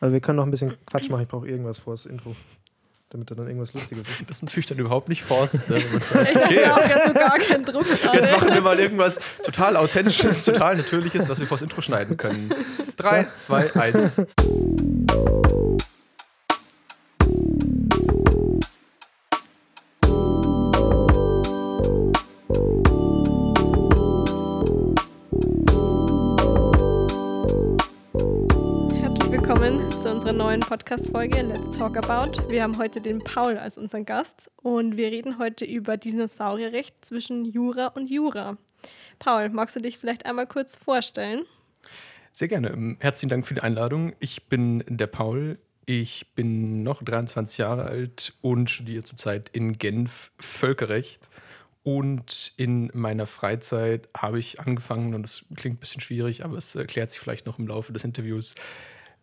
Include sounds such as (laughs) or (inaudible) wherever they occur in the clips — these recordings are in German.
Aber wir können noch ein bisschen Quatsch machen. Ich brauche irgendwas vor das Intro. Damit da dann irgendwas Lustiges ist. Das ist natürlich dann überhaupt nicht Forst. Ne? (laughs) Ich dachte auch jetzt so gar keinen Druck gerade. Jetzt machen wir mal irgendwas total Authentisches, total Natürliches, was wir vors Intro schneiden können. Drei, zwei, eins. Neuen Podcast-Folge Let's Talk About. Wir haben heute den Paul als unseren Gast und wir reden heute über Dinosaurierrecht zwischen Jura und Jura. Paul, magst du dich vielleicht einmal kurz vorstellen? Sehr gerne. Ähm, Herzlichen Dank für die Einladung. Ich bin der Paul. Ich bin noch 23 Jahre alt und studiere zurzeit in Genf Völkerrecht. Und in meiner Freizeit habe ich angefangen, und das klingt ein bisschen schwierig, aber es erklärt sich vielleicht noch im Laufe des Interviews,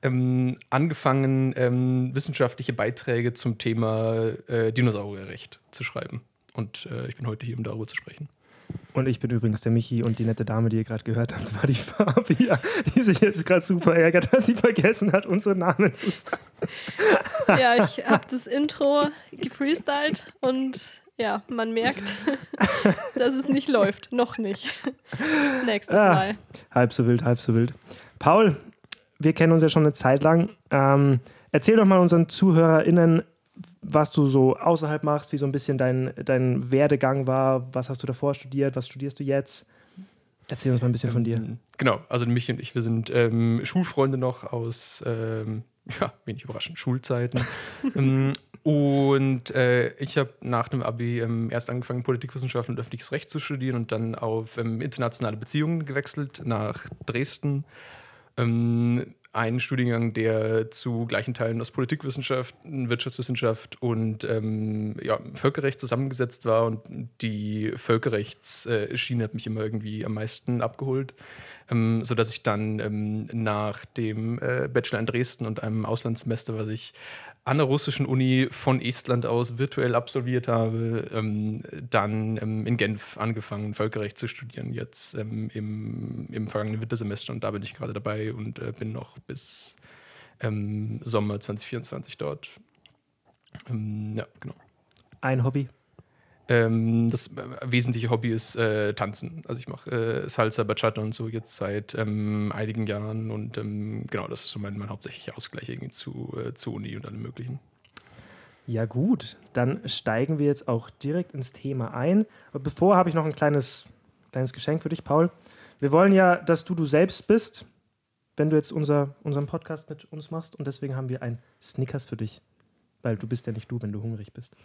ähm, angefangen, ähm, wissenschaftliche Beiträge zum Thema äh, Dinosaurierrecht zu schreiben. Und äh, ich bin heute hier, um darüber zu sprechen. Und ich bin übrigens der Michi und die nette Dame, die ihr gerade gehört habt, war die Fabia, die sich jetzt gerade super ärgert, dass sie vergessen hat, unseren Namen zu sagen. Ja, ich habe das Intro gefreestylt und ja, man merkt, dass es nicht läuft. Noch nicht. Nächstes Ah. Mal. Halb so wild, halb so wild. Paul, wir kennen uns ja schon eine Zeit lang. Ähm, erzähl doch mal unseren ZuhörerInnen, was du so außerhalb machst, wie so ein bisschen dein, dein Werdegang war. Was hast du davor studiert? Was studierst du jetzt? Erzähl uns mal ein bisschen von dir. Ähm, Genau, also Michi und ich, wir sind ähm, Schulfreunde noch aus, ähm, (laughs) ja, wenig überraschend, Schulzeiten. (laughs) ähm, und äh, ich habe nach dem Abi ähm, erst angefangen, Politikwissenschaften und öffentliches Recht zu studieren und dann auf internationale Beziehungen gewechselt nach Dresden. Ähm, ein Studiengang, der zu gleichen Teilen aus Politikwissenschaft, Wirtschaftswissenschaft und ähm, ja, Völkerrecht zusammengesetzt war. Und die Völkerrechtsschiene hat mich immer irgendwie am meisten abgeholt, ähm, sodass ich dann ähm, nach dem äh, Bachelor in Dresden und einem Auslandssemester, was ich an der russischen Uni von Estland aus virtuell absolviert habe, ähm, dann ähm, in Genf angefangen, Völkerrecht zu studieren, jetzt ähm, im, im vergangenen Wintersemester. Und da bin ich gerade dabei und äh, bin noch bis ähm, Sommer 2024 dort. Ähm, ja, genau. Ein Hobby. Ähm, das äh, wesentliche Hobby ist äh, Tanzen. Also ich mache äh, Salsa, Bachata und so jetzt seit ähm, einigen Jahren und ähm, genau, das ist so mein, mein hauptsächlicher Ausgleich irgendwie zu, äh, zur Uni und allem möglichen. Ja, gut. Dann steigen wir jetzt auch direkt ins Thema ein. Aber bevor habe ich noch ein kleines, kleines Geschenk für dich, Paul. Wir wollen ja, dass du du selbst bist, wenn du jetzt unser, unseren Podcast mit uns machst. Und deswegen haben wir ein Snickers für dich. Weil du bist ja nicht du, wenn du hungrig bist.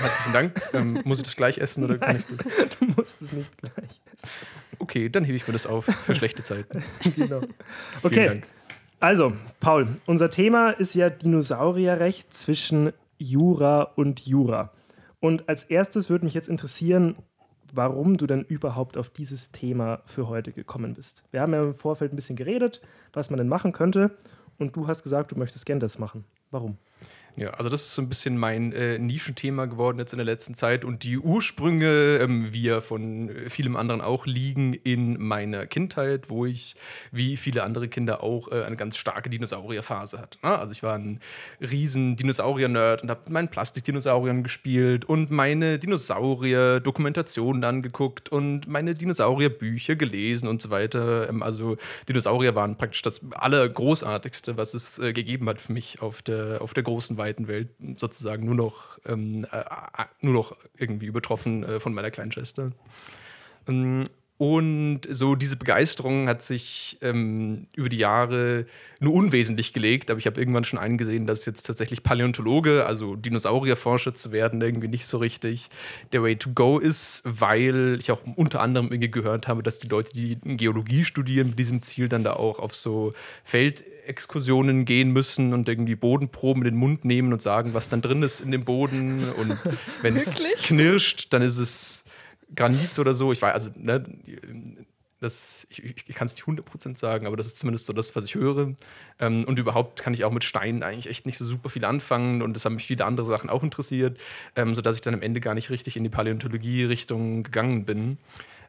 Herzlichen Dank. ähm, muss ich das gleich essen oder kann ich das? (laughs) Du musst es nicht gleich essen. Okay, dann hebe ich mir das auf für schlechte Zeiten. (laughs) genau. Okay, also, Paul, unser Thema ist ja Dinosaurierrecht zwischen Jura und Jura. Und als erstes würde mich jetzt interessieren, warum du denn überhaupt auf dieses Thema für heute gekommen bist. Wir haben ja im Vorfeld ein bisschen geredet, was man denn machen könnte. Und du hast gesagt, du möchtest gern das machen. Warum? Ja, also das ist so ein bisschen mein äh, Nischenthema geworden jetzt in der letzten Zeit und die Ursprünge, ähm, wie ja von äh, vielem anderen auch, liegen in meiner Kindheit, wo ich, wie viele andere Kinder auch, äh, eine ganz starke Dinosaurierphase hatte. ne? Also ich war ein riesen Dinosaurier-Nerd und habe mit meinen Plastikdinosauriern gespielt und meine Dinosaurier-Dokumentationen angeguckt und meine Dinosaurier-Bücher gelesen und so weiter. Ähm, also Dinosaurier waren praktisch das Allergroßartigste, was es äh, gegeben hat für mich auf der, auf der großen, weiten Welt. Sozusagen nur noch, ähm, äh, äh, nur noch irgendwie übertroffen äh, von meiner kleinen Schwester. Ähm, und so diese Begeisterung hat sich ähm, über die Jahre nur unwesentlich gelegt, aber ich habe irgendwann schon eingesehen, dass jetzt tatsächlich Paläontologe, also Dinosaurierforscher zu werden, irgendwie nicht so richtig der Way to go ist, weil ich auch unter anderem irgendwie gehört habe, dass die Leute, die Geologie studieren, mit diesem Ziel dann da auch auf so Feldexkursionen gehen müssen und irgendwie Bodenproben in den Mund nehmen und sagen, was dann drin ist in dem Boden. Und (laughs) wenn es knirscht, dann ist es Granit oder so. Ich weiß, also, ne, das, ich, ich kann es nicht 100% sagen, aber das ist zumindest so das, was ich höre. Ähm, und überhaupt kann ich auch mit Steinen eigentlich echt nicht so super viel anfangen und das haben mich viele andere Sachen auch interessiert, ähm, sodass ich dann am Ende gar nicht richtig in die Paläontologie-Richtung gegangen bin.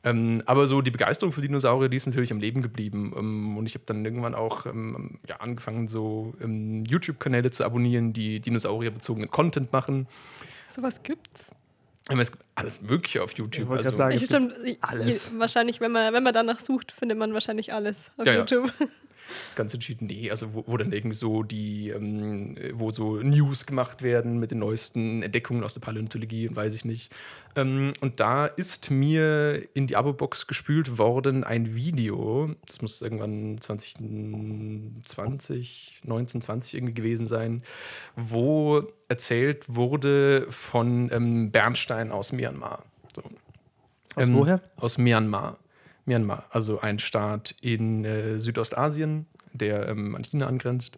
Ähm, aber so die Begeisterung für Dinosaurier, die ist natürlich am Leben geblieben. Ähm, und ich habe dann irgendwann auch ähm, ja, angefangen, so ähm, YouTube-Kanäle zu abonnieren, die dinosaurierbezogenen Content machen. Sowas gibt's. Es gibt alles Mögliche auf YouTube. Ich Also, sagen, Ich es stimmt, alles. wahrscheinlich, wenn man, wenn man danach sucht, findet man wahrscheinlich alles auf Ja, ja. Ganz entschieden, nee, also wo, wo dann irgendwie so die, ähm, wo so News gemacht werden mit den neuesten Entdeckungen aus der Paläontologie und weiß ich nicht. Ähm, und da ist mir in die Abo-Box gespült worden ein Video, das muss irgendwann 2020, 19, 20 irgendwie gewesen sein, wo erzählt wurde von ähm, Bernstein aus Myanmar. So. Aus Ähm, woher? Aus Myanmar. Myanmar, also ein Staat in äh, Südostasien, der ähm, an China angrenzt.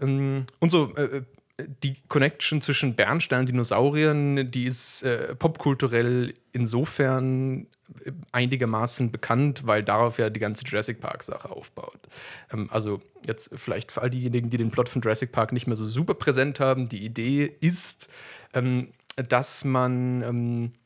Ähm, und so, äh, die Connection zwischen Bernstein und Dinosauriern, die ist äh, popkulturell insofern äh, einigermaßen bekannt, weil darauf ja die ganze Jurassic Park-Sache aufbaut. Ähm, also jetzt vielleicht für all diejenigen, die den Plot von Jurassic Park nicht mehr so super präsent haben, die Idee ist, ähm, dass man ähm, äh,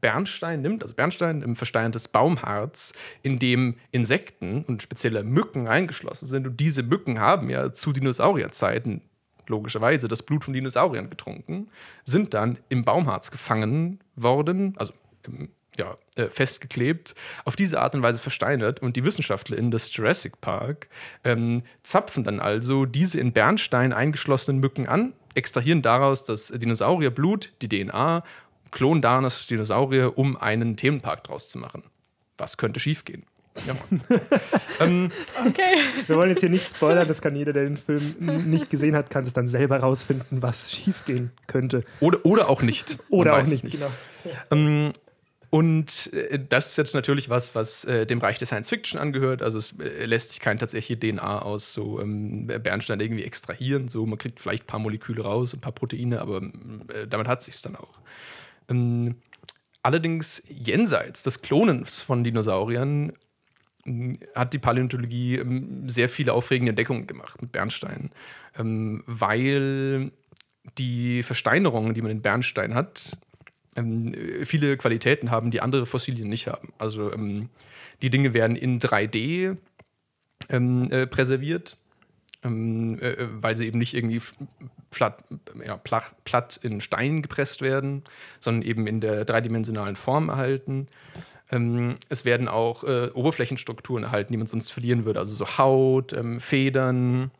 Bernstein nimmt, also Bernstein im versteinertes Baumharz, in dem Insekten und spezielle Mücken eingeschlossen sind. Und diese Mücken haben ja zu Dinosaurierzeiten logischerweise das Blut von Dinosauriern getrunken, sind dann im Baumharz gefangen worden, also im, ja, äh, festgeklebt, auf diese Art und Weise versteinert. Und die WissenschaftlerInnen des Jurassic Park ähm, zapfen dann also diese in Bernstein eingeschlossenen Mücken an, extrahieren daraus das Dinosaurierblut, die DNA, klonen daran das Dinosaurier, um einen Themenpark draus zu machen. Was könnte schiefgehen? Ja, (laughs) ähm, Okay. Wir wollen jetzt hier nicht spoilern, das kann jeder, der den Film nicht gesehen hat, kann es dann selber rausfinden, was schiefgehen könnte. oder, oder auch nicht. Oder auch es nicht, genau. Ähm, und äh, das ist jetzt natürlich was, was äh, dem Bereich der Science Fiction angehört. Also es äh, lässt sich kein tatsächliche DNA aus so ähm, Bernstein irgendwie extrahieren. So, man kriegt vielleicht ein paar Moleküle raus, ein paar Proteine, aber äh, damit hat es sich dann auch. Ähm, allerdings jenseits des Klonens von Dinosauriern mh, hat die Paläontologie ähm, sehr viele aufregende Entdeckungen gemacht mit Bernstein, ähm, weil die Versteinerungen, die man in Bernstein hat, ähm, viele Qualitäten haben, die andere Fossilien nicht haben. Also ähm, die Dinge werden in 3D ähm, äh, präserviert, ähm, äh, weil sie eben nicht irgendwie platt, ja, platt, platt in Stein gepresst werden, sondern eben in der dreidimensionalen Form erhalten. Ähm, es werden auch äh, Oberflächenstrukturen erhalten, die man sonst verlieren würde, also so Haut, ähm, Federn,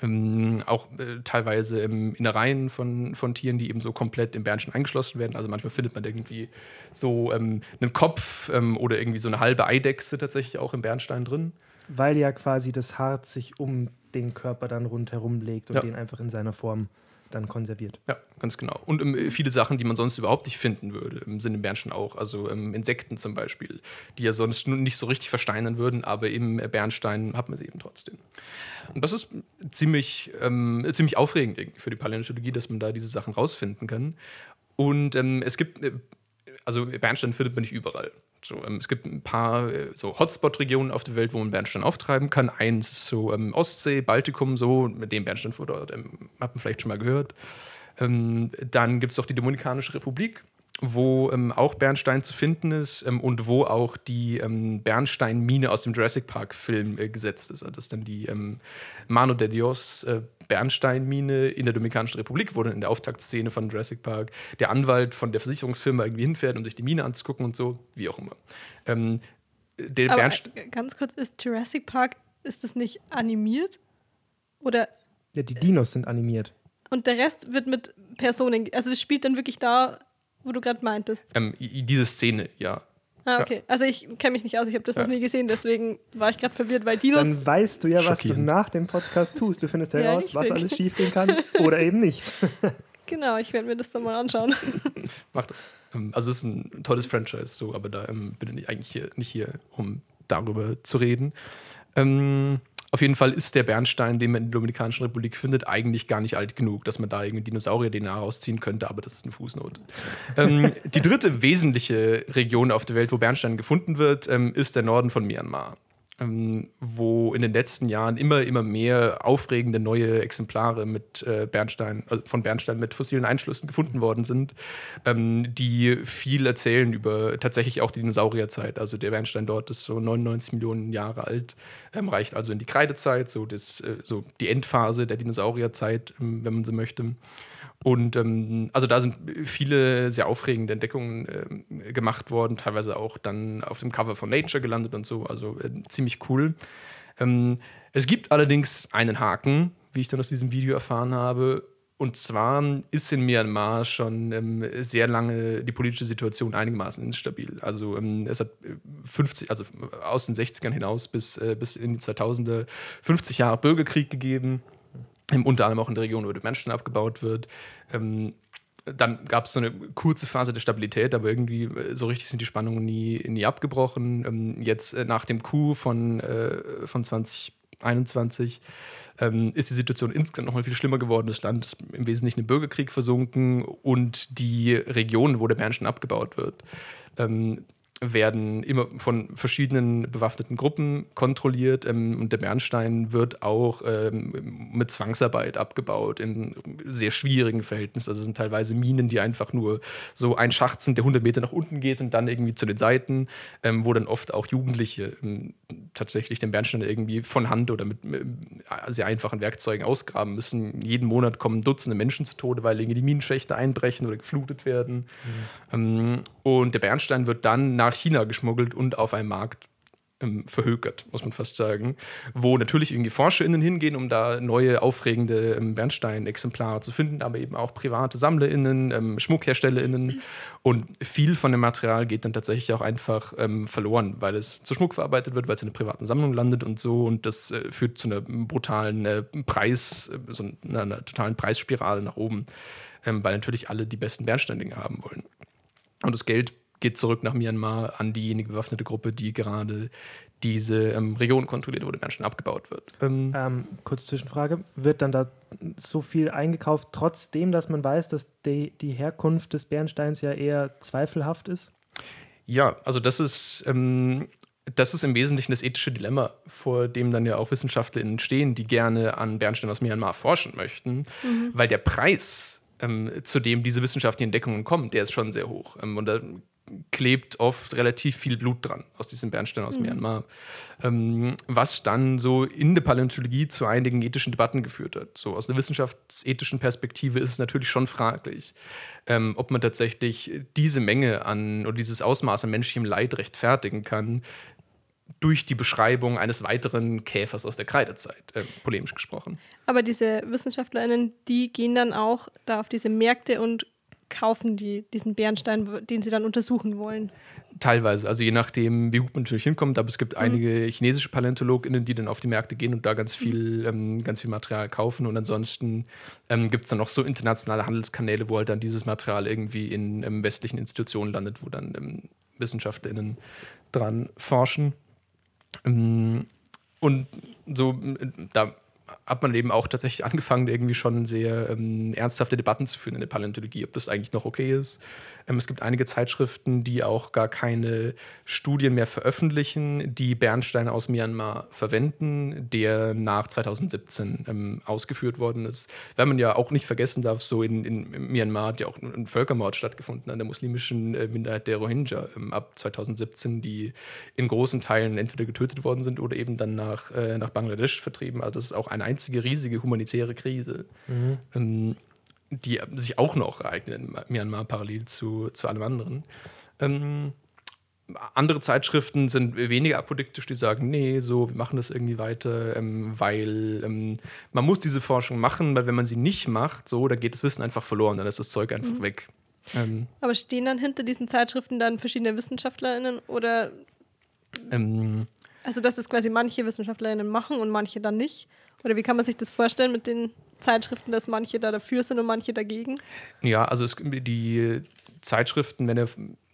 ähm, auch äh, teilweise ähm, Innereien von, von Tieren, die eben so komplett im Bernstein eingeschlossen werden. Also manchmal findet man irgendwie so ähm, einen Kopf ähm, oder irgendwie so eine halbe Eidechse tatsächlich auch im Bernstein drin. Weil ja quasi das Harz sich um den Körper dann rundherum legt und Ja. den einfach in seiner Form dann konserviert. Ja, ganz genau. Und ähm, viele Sachen, die man sonst überhaupt nicht finden würde, im Sinne im Bernstein auch. Also ähm, Insekten zum Beispiel, die ja sonst nicht so richtig versteinern würden, aber im Bernstein hat man sie eben trotzdem. Und das ist ziemlich, ähm, ziemlich aufregend für die Paläontologie, dass man da diese Sachen rausfinden kann. Und ähm, es gibt, äh, also Bernstein findet man nicht überall. So, ähm, es gibt ein paar äh, so Hotspot-Regionen auf der Welt, wo man Bernstein auftreiben kann. Eins ist so ähm, Ostsee, Baltikum, so, mit dem Bernstein vor dort, ähm, hat man vielleicht schon mal gehört. Ähm, dann gibt es auch die Dominikanische Republik, wo ähm, auch Bernstein zu finden ist ähm, und wo auch die Bernstein-Mine aus dem Jurassic Park-Film äh, gesetzt ist. Also das ist dann die Mano de Dios äh, Bernstein-Mine in der Dominikanischen Republik, wo dann in der Auftaktszene von Jurassic Park der Anwalt von der Versicherungsfirma irgendwie hinfährt, um sich die Mine anzugucken und so, wie auch immer. Ähm, der Aber äh, ganz kurz, ist Jurassic Park, ist das nicht animiert? Oder Ja, die Dinos sind animiert. und der Rest wird mit Personen, also das spielt dann wirklich da, wo du gerade meintest. Ähm, diese Szene, ja. Ah, Ja. okay. Also ich kenne mich nicht aus, ich habe das Ja. noch nie gesehen, deswegen war ich gerade verwirrt, weil Dinos. Dann weißt du ja, was du nach dem Podcast tust. Du findest Ja, heraus, was richtig. alles schiefgehen kann oder eben nicht. (laughs) Genau, ich werde mir das dann mal anschauen. (laughs) Mach das. Ähm, also es ist ein tolles Franchise, so, aber da ähm, bin ich eigentlich hier, nicht hier, um darüber zu reden. Ähm, auf jeden Fall ist der Bernstein, den man in der Dominikanischen Republik findet, eigentlich gar nicht alt genug, dass man da irgendwie Dinosaurier-DNA rausziehen könnte, aber das ist eine Fußnote. ähm, die dritte wesentliche Region auf der Welt, wo Bernstein gefunden wird, ähm, ist der Norden von Myanmar. Ähm, wo in den letzten Jahren immer, immer mehr aufregende neue Exemplare mit äh, Bernstein, also von Bernstein mit fossilen Einschlüssen gefunden worden sind, ähm, die viel erzählen über tatsächlich auch die Dinosaurierzeit. Also der Bernstein dort ist so 99 Millionen Jahre alt, ähm, reicht also in die Kreidezeit, so, das, äh, so die Endphase der Dinosaurierzeit, ähm, wenn man so möchte. Und ähm, also da sind viele sehr aufregende Entdeckungen äh, gemacht worden, teilweise auch dann auf dem Cover von Nature gelandet und so. Also äh, ziemlich cool. Ähm, es gibt allerdings einen Haken, wie ich dann aus diesem Video erfahren habe. Und zwar ist in Myanmar schon ähm, sehr lange die politische Situation einigermaßen instabil. Also ähm, es hat 50, also aus den 60ern hinaus bis, äh, bis in die 2000er 50 Jahre Bürgerkrieg gegeben unter anderem auch in der Region, wo der Menschen abgebaut wird. Ähm, dann gab es so eine kurze Phase der Stabilität, aber irgendwie äh, so richtig sind die Spannungen nie, nie abgebrochen. Ähm, jetzt äh, nach dem Coup von, äh, von 2021 ähm, ist die Situation insgesamt noch mal viel schlimmer geworden. Das Land ist im Wesentlichen im Bürgerkrieg versunken und die Region, wo der Menschen abgebaut wird, ähm, werden immer von verschiedenen bewaffneten Gruppen kontrolliert ähm, und der Bernstein wird auch ähm, mit Zwangsarbeit abgebaut in sehr schwierigen Verhältnissen. Also es sind teilweise Minen, die einfach nur so ein Schacht sind, der 100 Meter nach unten geht und dann irgendwie zu den Seiten, ähm, wo dann oft auch Jugendliche ähm, tatsächlich den Bernstein irgendwie von Hand oder mit, mit sehr einfachen Werkzeugen ausgraben müssen. Jeden Monat kommen Dutzende Menschen zu Tode, weil irgendwie die Minenschächte einbrechen oder geflutet werden. Mhm. Und der Bernstein wird dann nach China geschmuggelt und auf einem Markt ähm, verhökert, muss man fast sagen. Wo natürlich irgendwie ForscherInnen hingehen, um da neue, aufregende ähm, Bernstein-Exemplare zu finden, aber eben auch private SammlerInnen, ähm, SchmuckherstellerInnen. Und viel von dem Material geht dann tatsächlich auch einfach ähm, verloren, weil es zu Schmuck verarbeitet wird, weil es in einer privaten Sammlung landet und so. Und das äh, führt zu einer brutalen äh, Preis, äh, so einer, einer, totalen Preisspirale nach oben, ähm, weil natürlich alle die besten Bernsteindinge haben wollen. Und das Geld geht zurück nach Myanmar an diejenige bewaffnete Gruppe, die gerade diese ähm, Region kontrolliert, wo der Menschen abgebaut wird. Ähm, ähm, kurz Zwischenfrage: Wird dann da so viel eingekauft, trotzdem, dass man weiß, dass die, die Herkunft des Bernsteins ja eher zweifelhaft ist? Ja, also das ist. Ähm, das ist im Wesentlichen das ethische Dilemma, vor dem dann ja auch WissenschaftlerInnen stehen, die gerne an Bernstein aus Myanmar forschen möchten, mhm. weil der Preis, ähm, zu dem diese wissenschaftlichen Entdeckungen kommen, der ist schon sehr hoch. Ähm, und da klebt oft relativ viel Blut dran aus diesem Bernstein aus mhm. Myanmar. Ähm, was dann so in der Paläontologie zu einigen ethischen Debatten geführt hat. So aus einer wissenschaftsethischen Perspektive ist es natürlich schon fraglich, ähm, ob man tatsächlich diese Menge an oder dieses Ausmaß an menschlichem Leid rechtfertigen kann, durch die Beschreibung eines weiteren Käfers aus der Kreidezeit, äh, polemisch gesprochen. Aber diese WissenschaftlerInnen, die gehen dann auch da auf diese Märkte und kaufen die diesen Bernstein, den sie dann untersuchen wollen? Teilweise, also je nachdem, wie gut man natürlich hinkommt, aber es gibt mhm. einige chinesische PaläontologInnen, die dann auf die Märkte gehen und da ganz viel, mhm. ähm, ganz viel Material kaufen. Und ansonsten ähm, gibt es dann noch so internationale Handelskanäle, wo halt dann dieses Material irgendwie in ähm, westlichen Institutionen landet, wo dann ähm, WissenschaftlerInnen dran forschen. Ähm, und so, da hat man eben auch tatsächlich angefangen, irgendwie schon sehr ähm, ernsthafte Debatten zu führen in der Paläontologie, ob das eigentlich noch okay ist. Ähm, es gibt einige Zeitschriften, die auch gar keine Studien mehr veröffentlichen, die Bernsteine aus Myanmar verwenden, der nach 2017 ähm, ausgeführt worden ist. Weil man ja auch nicht vergessen darf, so in, in Myanmar hat ja auch ein Völkermord stattgefunden an der muslimischen äh, Minderheit der Rohingya ähm, ab 2017, die in großen Teilen entweder getötet worden sind oder eben dann nach, äh, nach Bangladesch vertrieben. Also das ist auch eine einzige riesige humanitäre Krise. Mhm. Die sich auch noch ereignet in Myanmar parallel zu, zu allem anderen. Ähm, andere Zeitschriften sind weniger apodiktisch, die sagen, nee, so, wir machen das irgendwie weiter, ähm, weil ähm, man muss diese Forschung machen, weil wenn man sie nicht macht, so, dann geht das Wissen einfach verloren, dann ist das Zeug einfach mhm. weg. Ähm, Aber stehen dann hinter diesen Zeitschriften dann verschiedene WissenschaftlerInnen oder ähm, also dass es quasi manche WissenschaftlerInnen machen und manche dann nicht? Oder wie kann man sich das vorstellen mit den Zeitschriften, dass manche da dafür sind und manche dagegen? Ja, also es, die Zeitschriften werden ja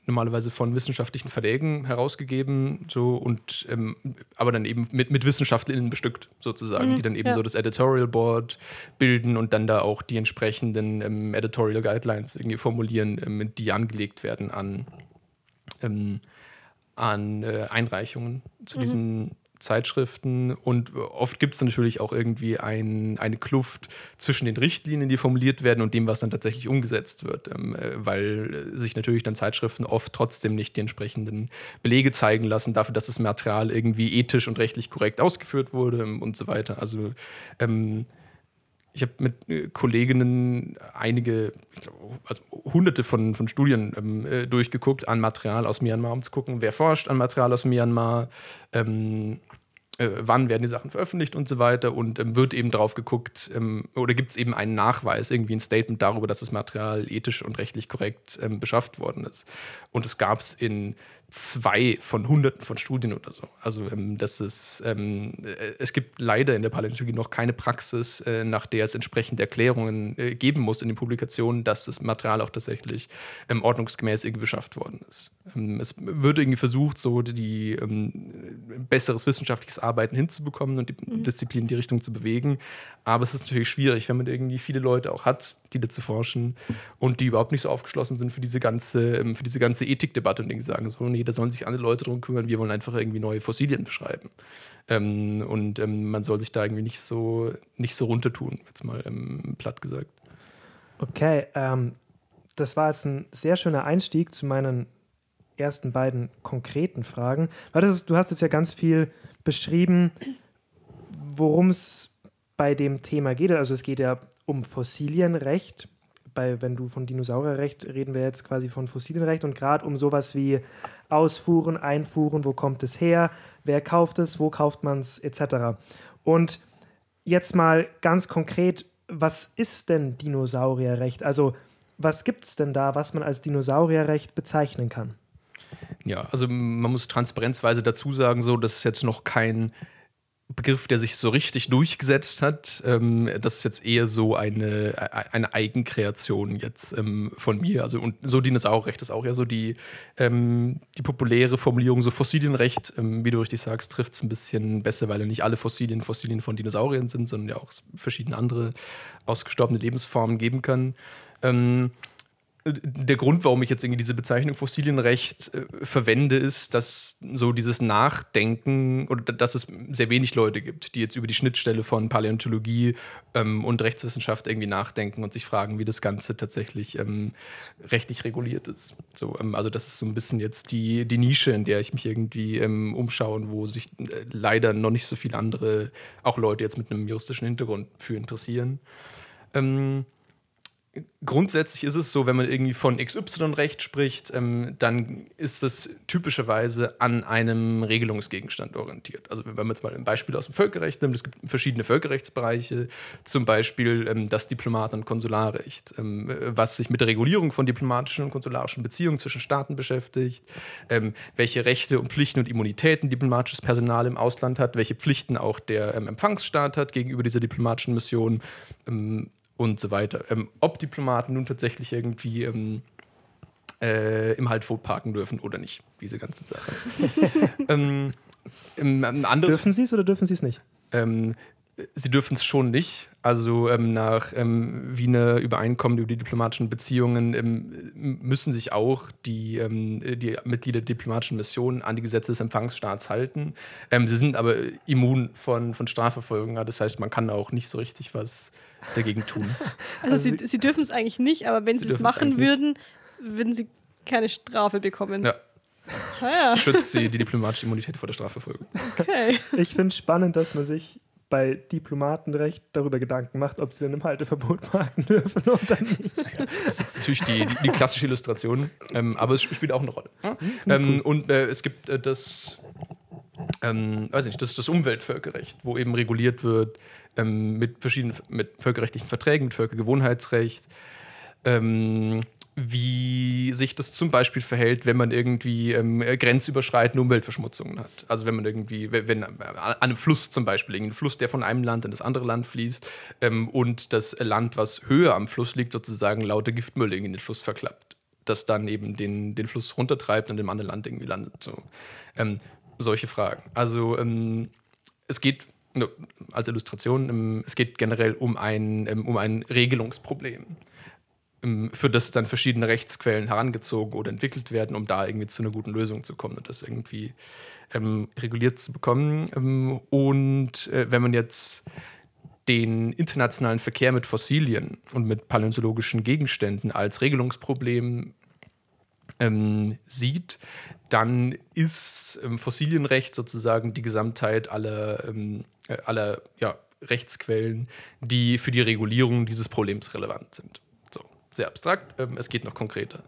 normalerweise von wissenschaftlichen Verlägen herausgegeben, so und ähm, aber dann eben mit, mit WissenschaftlerInnen bestückt, sozusagen, mhm, die dann eben ja. so das Editorial Board bilden und dann da auch die entsprechenden ähm, Editorial Guidelines irgendwie formulieren, ähm, die angelegt werden an, ähm, an äh, Einreichungen zu, mhm. diesen, Zeitschriften und oft gibt es natürlich auch irgendwie ein, eine Kluft zwischen den Richtlinien, die formuliert werden und dem, was dann tatsächlich umgesetzt wird, ähm, äh, weil sich natürlich dann Zeitschriften oft trotzdem nicht die entsprechenden Belege zeigen lassen dafür, dass das Material irgendwie ethisch und rechtlich korrekt ausgeführt wurde ähm, und so weiter. Also ähm, ich habe mit äh, Kolleginnen einige, also hunderte von, von Studien ähm, äh, durchgeguckt an Material aus Myanmar, um zu gucken, wer forscht an Material aus Myanmar, ähm, äh, wann werden die Sachen veröffentlicht und so weiter. Und ähm, wird eben drauf geguckt, ähm, oder gibt es eben einen Nachweis, irgendwie ein Statement darüber, dass das Material ethisch und rechtlich korrekt ähm, beschafft worden ist. Und es gab es in zwei von hunderten von Studien oder so. Also ähm, das ist, ähm, äh, es gibt leider in der Paläontologie noch keine Praxis, äh, nach der es entsprechende Erklärungen äh, geben muss in den Publikationen, dass das Material auch tatsächlich ähm, ordnungsgemäß irgendwie beschafft worden ist. Ähm, es wird irgendwie versucht, so die ähm, besseres wissenschaftliches Arbeiten hinzubekommen und die mhm. Disziplin in die Richtung zu bewegen. Aber es ist natürlich schwierig, wenn man irgendwie viele Leute auch hat, die dazu forschen und die überhaupt nicht so aufgeschlossen sind für diese ganze, ähm, für diese ganze Ethikdebatte und die sagen so, nee, da sollen sich andere Leute drum kümmern, wir wollen einfach irgendwie neue Fossilien beschreiben. Ähm, und ähm, man soll sich da irgendwie nicht so, nicht so runtertun, jetzt mal ähm, platt gesagt. Okay, ähm, das war jetzt ein sehr schöner Einstieg zu meinen ersten beiden konkreten Fragen. Du hast jetzt ja ganz viel beschrieben, worum es bei dem Thema geht. Also es geht ja um Fossilienrecht. Bei, wenn du von Dinosaurierrecht reden wir jetzt quasi von Fossilienrecht und gerade um sowas wie Ausfuhren, Einfuhren, wo kommt es her, wer kauft es, wo kauft man es, etc. Und jetzt mal ganz konkret, was ist denn Dinosaurierrecht? Also was gibt es denn da, was man als Dinosaurierrecht bezeichnen kann? Ja, also man muss transparenzweise dazu sagen, so, dass es jetzt noch kein Begriff, der sich so richtig durchgesetzt hat. Ähm, das ist jetzt eher so eine, eine Eigenkreation jetzt ähm, von mir. Also und so Dinosaurrecht ist auch ja so die, ähm, die populäre Formulierung, so Fossilienrecht, ähm, wie du richtig sagst, trifft es ein bisschen besser, weil ja nicht alle Fossilien Fossilien von Dinosauriern sind, sondern ja auch verschiedene andere ausgestorbene Lebensformen geben kann. Der Grund, warum ich jetzt irgendwie diese Bezeichnung Fossilienrecht äh, verwende, ist, dass so dieses Nachdenken oder dass es sehr wenig Leute gibt, die jetzt über die Schnittstelle von Paläontologie ähm, und Rechtswissenschaft irgendwie nachdenken und sich fragen, wie das Ganze tatsächlich ähm, rechtlich reguliert ist. So, ähm, also das ist so ein bisschen jetzt die, die Nische, in der ich mich irgendwie ähm, umschaue und wo sich äh, leider noch nicht so viele andere, auch Leute jetzt mit einem juristischen Hintergrund für interessieren. Ähm, grundsätzlich ist es so, wenn man irgendwie von XY-Recht spricht, ähm, dann ist es typischerweise an einem Regelungsgegenstand orientiert. Also wenn man jetzt mal ein Beispiel aus dem Völkerrecht nimmt, es gibt verschiedene Völkerrechtsbereiche, zum Beispiel ähm, das Diplomaten- und Konsularrecht, ähm, was sich mit der Regulierung von diplomatischen und konsularischen Beziehungen zwischen Staaten beschäftigt, ähm, welche Rechte und Pflichten und Immunitäten diplomatisches Personal im Ausland hat, welche Pflichten auch der ähm, Empfangsstaat hat gegenüber dieser diplomatischen Mission ähm, und so weiter. Ähm, ob Diplomaten nun tatsächlich irgendwie ähm, äh, im Haltvogt parken dürfen oder nicht, diese ganze Sache. (laughs) ähm, dürfen sie es oder dürfen sie es nicht? Ähm, sie dürfen es schon nicht. Also ähm, nach ähm, Wiener Übereinkommen über die diplomatischen Beziehungen ähm, müssen sich auch die, ähm, die Mitglieder der diplomatischen Missionen an die Gesetze des Empfangsstaats halten. Ähm, sie sind aber immun von, von Strafverfolgung. Das heißt, man kann auch nicht so richtig was dagegen tun. (laughs) Also, also sie, sie dürfen es eigentlich nicht, aber wenn sie es machen würden, würden sie keine Strafe bekommen. Ja. Ah, ja. Schützt sie die (laughs) diplomatische Immunität vor der Strafverfolgung. Okay. Ich finde es spannend, dass man sich bei Diplomatenrecht darüber Gedanken macht, ob sie dann im Halteverbot parken dürfen oder (laughs) nicht. Das ist natürlich die, die klassische Illustration, ähm, aber es spielt auch eine Rolle. Ja? Ähm, und äh, es gibt äh, das, ähm, weiß nicht, das ist das Umweltvölkerrecht, wo eben reguliert wird, ähm, mit verschiedenen mit völkerrechtlichen Verträgen, mit Völkergewohnheitsrecht, ähm, wie sich das zum Beispiel verhält, wenn man irgendwie ähm, grenzüberschreitende Umweltverschmutzungen hat. Also wenn man irgendwie, wenn an einem Fluss zum Beispiel, ein Fluss, der von einem Land in das andere Land fließt ähm, und das Land, was höher am Fluss liegt, sozusagen lauter Giftmüll in den Fluss verklappt, das dann eben den, den Fluss runtertreibt und im anderen Land irgendwie landet. So. Ähm, solche Fragen. Also ähm, es geht als Illustration, es geht generell um ein, um ein Regelungsproblem. ähm, für das dann verschiedene Rechtsquellen herangezogen oder entwickelt werden, um da irgendwie zu einer guten Lösung zu kommen und das irgendwie ähm, reguliert zu bekommen. Ähm, und äh, wenn man jetzt den internationalen Verkehr mit Fossilien und mit paläontologischen Gegenständen als Regelungsproblem ähm, sieht, dann ist ähm, Fossilienrecht sozusagen die Gesamtheit aller, ähm, äh, aller ja, Rechtsquellen, die für die Regulierung dieses Problems relevant sind. So, sehr abstrakt, ähm, es geht noch konkreter.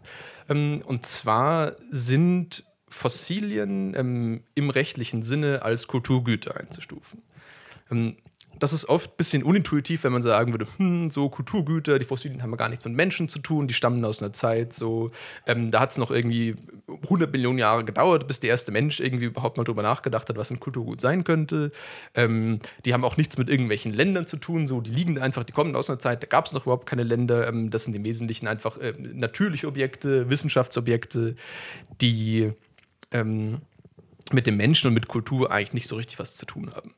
Ähm, und zwar sind Fossilien ähm, im rechtlichen Sinne als Kulturgüter einzustufen das ist oft ein bisschen unintuitiv, wenn man sagen würde, hm, so Kulturgüter, die Fossilien haben gar nichts mit Menschen zu tun, die stammen aus einer Zeit, so, ähm, da hat es noch irgendwie 100 Millionen Jahre gedauert, bis der erste Mensch irgendwie überhaupt mal drüber nachgedacht hat, was ein Kulturgut sein könnte. Ähm, die haben auch nichts mit irgendwelchen Ländern zu tun, so, die liegen einfach, die kommen aus einer Zeit, da gab es noch überhaupt keine Länder, ähm, das sind im Wesentlichen einfach äh, natürliche Objekte, Wissenschaftsobjekte, die ähm, mit dem Menschen und mit Kultur eigentlich nicht so richtig was zu tun haben.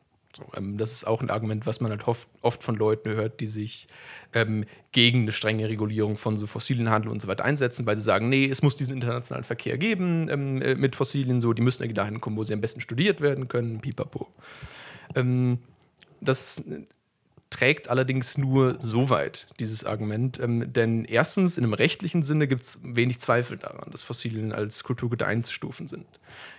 Ähm, das ist auch ein Argument, was man halt oft, oft von Leuten hört, die sich ähm, gegen eine strenge Regulierung von so fossilen Handel und so weiter einsetzen, weil sie sagen, nee, es muss diesen internationalen Verkehr geben ähm, äh, mit Fossilien, so, die müssen irgendwie dahin kommen, wo sie am besten studiert werden können, pipapo. Ähm, das trägt allerdings nur so weit, dieses Argument. Ähm, denn erstens, in einem rechtlichen Sinne gibt es wenig Zweifel daran, dass Fossilien als Kulturgüter einzustufen sind.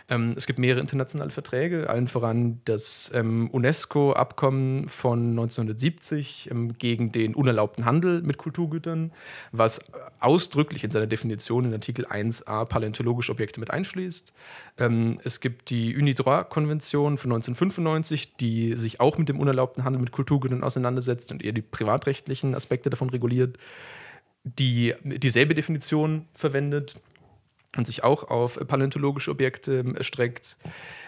Ähm, es gibt mehrere internationale Verträge, allen voran das ähm, UNESCO-Abkommen von 1970 ähm, gegen den unerlaubten Handel mit Kulturgütern, was ausdrücklich in seiner Definition in Artikel 1a paläontologische Objekte mit einschließt. Ähm, es gibt die UNIDROIT-Konvention von 1995, die sich auch mit dem unerlaubten Handel mit Kulturgütern auseinandersetzt und eher die privatrechtlichen Aspekte davon reguliert, die dieselbe Definition verwendet und sich auch auf paläontologische Objekte erstreckt.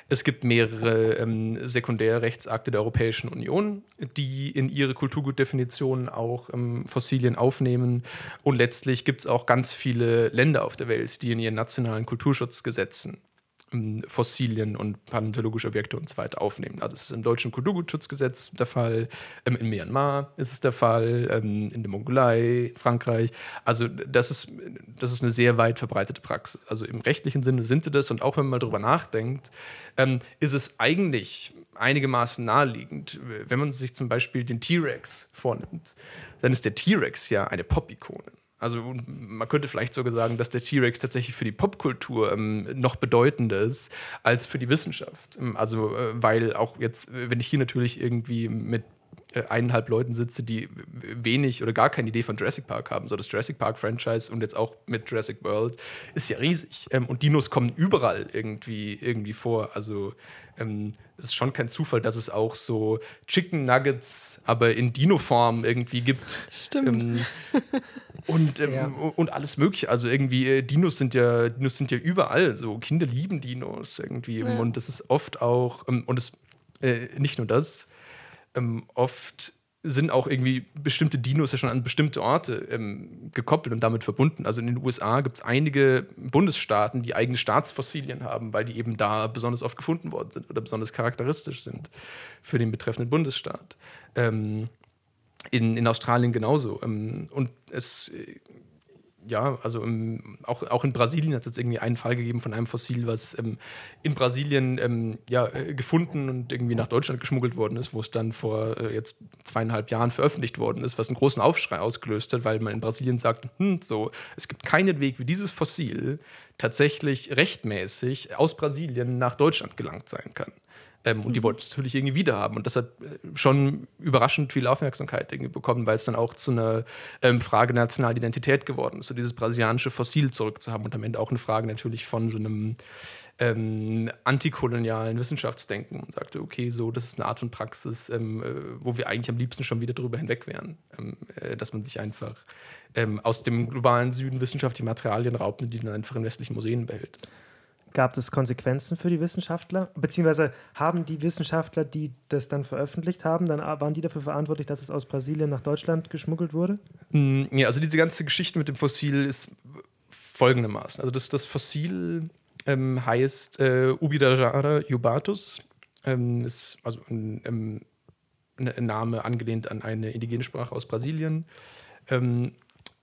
Es gibt mehrere ähm, Sekundärrechtsakte der Europäischen Union, die in ihre Kulturgutdefinition auch ähm, Fossilien aufnehmen. Und letztlich gibt es auch ganz viele Länder auf der Welt, die in ihren nationalen Kulturschutzgesetzen ähm, Fossilien und paläontologische Objekte und so weiter aufnehmen. Also das ist im deutschen Kulturgutschutzgesetz der Fall, ähm, in Myanmar ist es der Fall, ähm, in der Mongolei, Frankreich. Also das ist, das ist eine sehr weit verbreitete Praxis. Also im rechtlichen Sinne sind sie das und auch wenn man mal darüber nachdenkt, ähm, ist es eigentlich einigermaßen naheliegend, wenn man sich zum Beispiel den T-Rex vornimmt, dann ist der T-Rex ja eine Pop-Ikone. Also man könnte vielleicht sogar sagen, dass der T-Rex tatsächlich für die Popkultur ähm, noch bedeutender ist als für die Wissenschaft. Ähm, also äh, weil auch jetzt, wenn ich hier natürlich irgendwie mit äh, eineinhalb Leuten sitze, die wenig oder gar keine Idee von Jurassic Park haben. So das Jurassic Park Franchise und jetzt auch mit Jurassic World ist ja riesig. Ähm, und Dinos kommen überall irgendwie, irgendwie vor. Also ähm, es ist schon kein Zufall, dass es auch so Chicken Nuggets, aber in Dino-Form irgendwie gibt. Stimmt. Ähm, und, ähm, ja. und alles mögliche. Also irgendwie, äh, Dinos sind ja, Dinos sind ja überall. So Kinder lieben Dinos irgendwie. Ja. Und das ist oft auch, ähm, und es äh, nicht nur das, ähm, oft sind auch irgendwie bestimmte Dinos ja schon an bestimmte Orte ähm, gekoppelt und damit verbunden. Also in den USA gibt es einige Bundesstaaten, die eigene Staatsfossilien haben, weil die eben da besonders oft gefunden worden sind oder besonders charakteristisch sind für den betreffenden Bundesstaat. Ähm, in, in Australien genauso. Ähm, und es ja, also im, auch, auch in Brasilien hat es jetzt irgendwie einen Fall gegeben von einem Fossil, was ähm, in Brasilien ähm, ja, äh, gefunden und irgendwie nach Deutschland geschmuggelt worden ist, wo es dann vor äh, jetzt zweieinhalb Jahren veröffentlicht worden ist, was einen großen Aufschrei ausgelöst hat, weil man in Brasilien sagt, hm, so, es gibt keinen Weg, wie dieses Fossil tatsächlich rechtmäßig aus Brasilien nach Deutschland gelangt sein kann. Ähm, und die mhm. wollten es natürlich irgendwie wieder haben. Und das hat äh, schon überraschend viel Aufmerksamkeit irgendwie bekommen, weil es dann auch zu einer ähm, Frage der nationalen Identität geworden ist, so dieses brasilianische Fossil zurückzuhaben und am Ende auch eine Frage natürlich von so einem ähm, antikolonialen Wissenschaftsdenken und sagte, okay, so, das ist eine Art von Praxis, ähm, äh, wo wir eigentlich am liebsten schon wieder drüber hinweg wären, ähm, äh, dass man sich einfach ähm, aus dem globalen Süden wissenschaftliche Materialien raubt und die dann einfach in westlichen Museen behält. Gab es Konsequenzen für die Wissenschaftler? Beziehungsweise haben die Wissenschaftler, die das dann veröffentlicht haben, dann waren die dafür verantwortlich, dass es aus Brasilien nach Deutschland geschmuggelt wurde? Mm, ja, also diese ganze Geschichte mit dem Fossil ist folgendermaßen. Also das, das Fossil ähm, heißt äh, Ubirajara jubatus. Ähm, ist also ein, ähm, ein, Name angelehnt an eine indigene Sprache aus Brasilien. Ähm,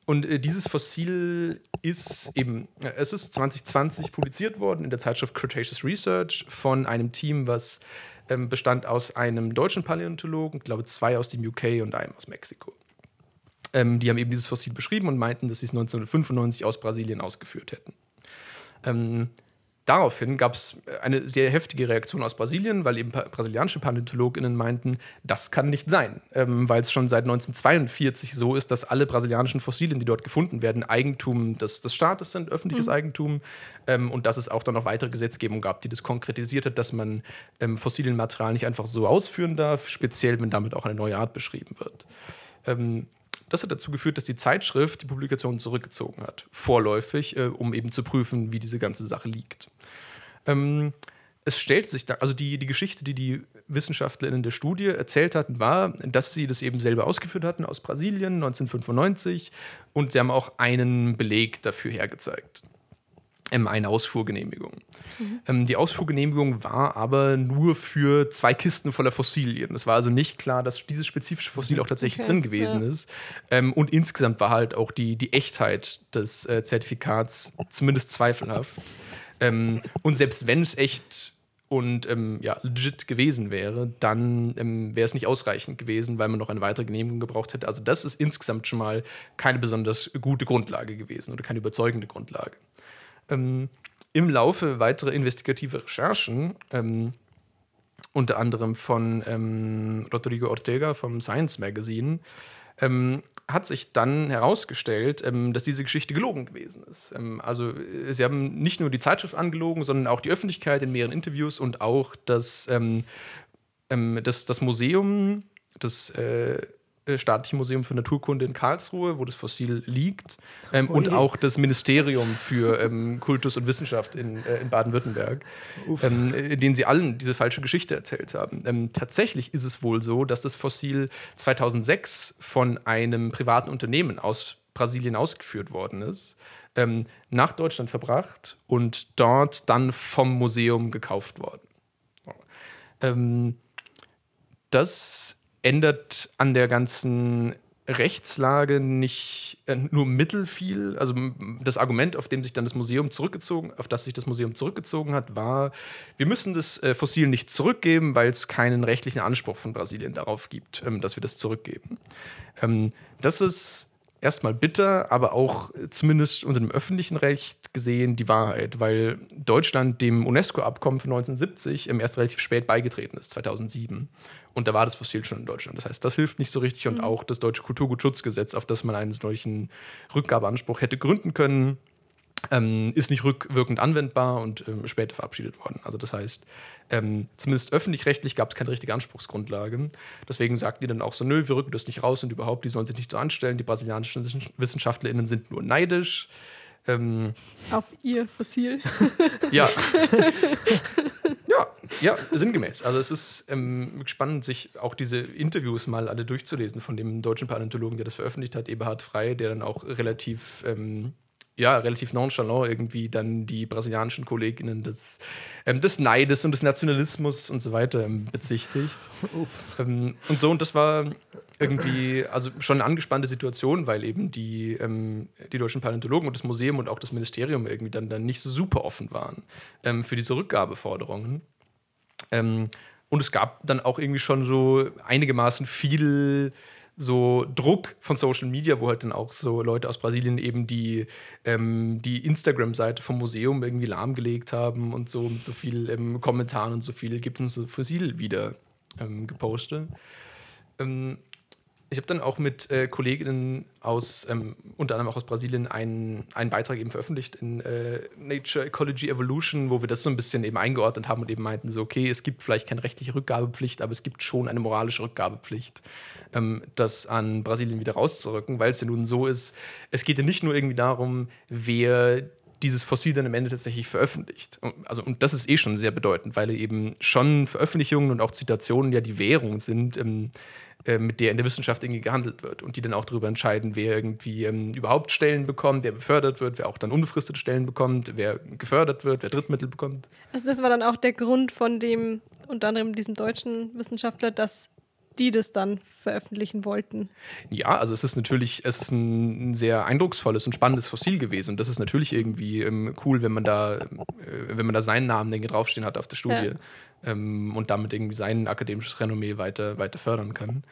und äh, dieses Fossil ist eben, äh, es ist 2020 publiziert worden in der Zeitschrift Cretaceous Research von einem Team, was ähm, bestand aus einem deutschen Paläontologen, ich glaube zwei aus dem UK und einem aus Mexiko. Ähm, die haben eben dieses Fossil beschrieben und meinten, dass sie es 1995 aus Brasilien ausgeführt hätten. Ähm, Daraufhin gab es eine sehr heftige Reaktion aus Brasilien, weil eben brasilianische PaläontologInnen meinten, das kann nicht sein, ähm, weil es schon seit 1942 so ist, dass alle brasilianischen Fossilien, die dort gefunden werden, Eigentum des, des Staates sind, öffentliches mhm. Eigentum ähm, und dass es auch dann noch weitere Gesetzgebung gab, die das konkretisiert hat, dass man ähm, Fossilienmaterial nicht einfach so ausführen darf, speziell wenn damit auch eine neue Art beschrieben wird. Das hat dazu geführt, dass die Zeitschrift die Publikation zurückgezogen hat, vorläufig, äh, um eben zu prüfen, wie diese ganze Sache liegt. Ähm, es stellt sich da, also die, die Geschichte, die die WissenschaftlerInnen der Studie erzählt hatten, war, dass sie das eben selber ausgeführt hatten aus Brasilien 1995 und sie haben auch einen Beleg dafür hergezeigt eine Ausfuhrgenehmigung. Mhm. Ähm, die Ausfuhrgenehmigung war aber nur für zwei Kisten voller Fossilien. Es war also nicht klar, dass dieses spezifische Fossil auch tatsächlich okay, drin gewesen ja. ist. Ähm, und insgesamt war halt auch die, die Echtheit des äh, Zertifikats zumindest zweifelhaft. Ähm, und selbst wenn es echt und ähm, ja, legit gewesen wäre, dann ähm, wäre es nicht ausreichend gewesen, weil man noch eine weitere Genehmigung gebraucht hätte. Also das ist insgesamt schon mal keine besonders gute Grundlage gewesen oder keine überzeugende Grundlage ähm, im Laufe weiterer investigativer Recherchen, ähm, unter anderem von ähm, Rodrigo Ortega vom Science Magazine, ähm, hat sich dann herausgestellt, ähm, dass diese Geschichte gelogen gewesen ist. Ähm, also sie haben nicht nur die Zeitschrift angelogen, sondern auch die Öffentlichkeit in mehreren Interviews und auch das, das, das Museum, das äh, äh, Staatliche Museum für Naturkunde in Karlsruhe, wo das Fossil liegt, ähm, und auch das Ministerium für ähm, Kultus und Wissenschaft in, äh, in Baden-Württemberg, ähm, in denen sie allen diese falsche Geschichte erzählt haben. Ähm, tatsächlich ist es wohl so, dass das Fossil 2006 von einem privaten Unternehmen aus Brasilien ausgeführt worden ist, ähm, nach Deutschland verbracht und dort dann vom Museum gekauft worden. Ähm, das ändert an der ganzen Rechtslage nicht äh, nur mittelfiel. Also das Argument, auf dem sich dann das Museum zurückgezogen, auf das sich das Museum zurückgezogen hat, war, wir müssen das äh, Fossil nicht zurückgeben, weil es keinen rechtlichen Anspruch von Brasilien darauf gibt, ähm, dass wir das zurückgeben. Ähm, das ist erstmal bitter, aber auch zumindest unter dem öffentlichen Recht gesehen die Wahrheit, weil Deutschland dem UNESCO-Abkommen von 1970 erst relativ spät beigetreten ist, 2007. Und da war das Fossil schon in Deutschland. Das heißt, das hilft nicht so richtig. Und mhm. auch das deutsche Kulturgutschutzgesetz, auf das man einen solchen Rückgabeanspruch hätte gründen können, ähm, ist nicht rückwirkend anwendbar und ähm, später verabschiedet worden. Also das heißt, ähm, zumindest öffentlich-rechtlich gab es keine richtige Anspruchsgrundlage. Deswegen sagten die dann auch so, nö, wir rücken das nicht raus und überhaupt, die sollen sich nicht so anstellen. Die brasilianischen WissenschaftlerInnen sind nur neidisch. Ähm, Auf ihr Fossil. (laughs) ja. (laughs) ja, ja, sinngemäß. Also es ist ähm, spannend, sich auch diese Interviews mal alle durchzulesen von dem deutschen Paläontologen, der das veröffentlicht hat, Eberhard Frey, der dann auch relativ ähm, ja, relativ nonchalant irgendwie dann die brasilianischen Kolleginnen des, ähm, des Neides und des Nationalismus und so weiter ähm, bezichtigt. (laughs) Ähm, und so, und das war irgendwie, also schon eine angespannte Situation, weil eben die, ähm, die deutschen Paläontologen und das Museum und auch das Ministerium irgendwie dann, dann nicht so super offen waren ähm, für diese Rückgabeforderungen. Ähm, und es gab dann auch irgendwie schon so einigermaßen viel so Druck von Social Media, wo halt dann auch so Leute aus Brasilien eben die, ähm, die Instagram-Seite vom Museum irgendwie lahmgelegt haben und so mit so viel ähm, Kommentaren und so viel gibt uns so Fossil wieder ähm, gepostet. Ähm, ich habe dann auch mit äh, Kolleginnen aus, ähm, unter anderem auch aus Brasilien, einen, einen Beitrag eben veröffentlicht in äh, Nature Ecology Evolution, wo wir das so ein bisschen eben eingeordnet haben und eben meinten, so, okay, es gibt vielleicht keine rechtliche Rückgabepflicht, aber es gibt schon eine moralische Rückgabepflicht, ähm, das an Brasilien wieder rauszurücken, weil es ja nun so ist, es geht ja nicht nur irgendwie darum, wer dieses Fossil dann am Ende tatsächlich veröffentlicht. Also, und das ist eh schon sehr bedeutend, weil eben schon Veröffentlichungen und auch Zitationen ja die Währung sind, ähm, äh, mit der in der Wissenschaft irgendwie gehandelt wird und die dann auch darüber entscheiden, wer irgendwie ähm, überhaupt Stellen bekommt, wer befördert wird, wer auch dann unbefristete Stellen bekommt, wer gefördert wird, wer Drittmittel bekommt. Also das war dann auch der Grund von dem, unter anderem diesem deutschen Wissenschaftler, dass die das dann veröffentlichen wollten. Ja, also es ist natürlich, es ist ein sehr eindrucksvolles und spannendes Fossil gewesen. Und das ist natürlich irgendwie ähm, cool, wenn man da, äh, wenn man da seinen Namen denke, draufstehen hat auf der Studie. Ja ähm, und damit irgendwie sein akademisches Renommee weiter, weiter fördern kann.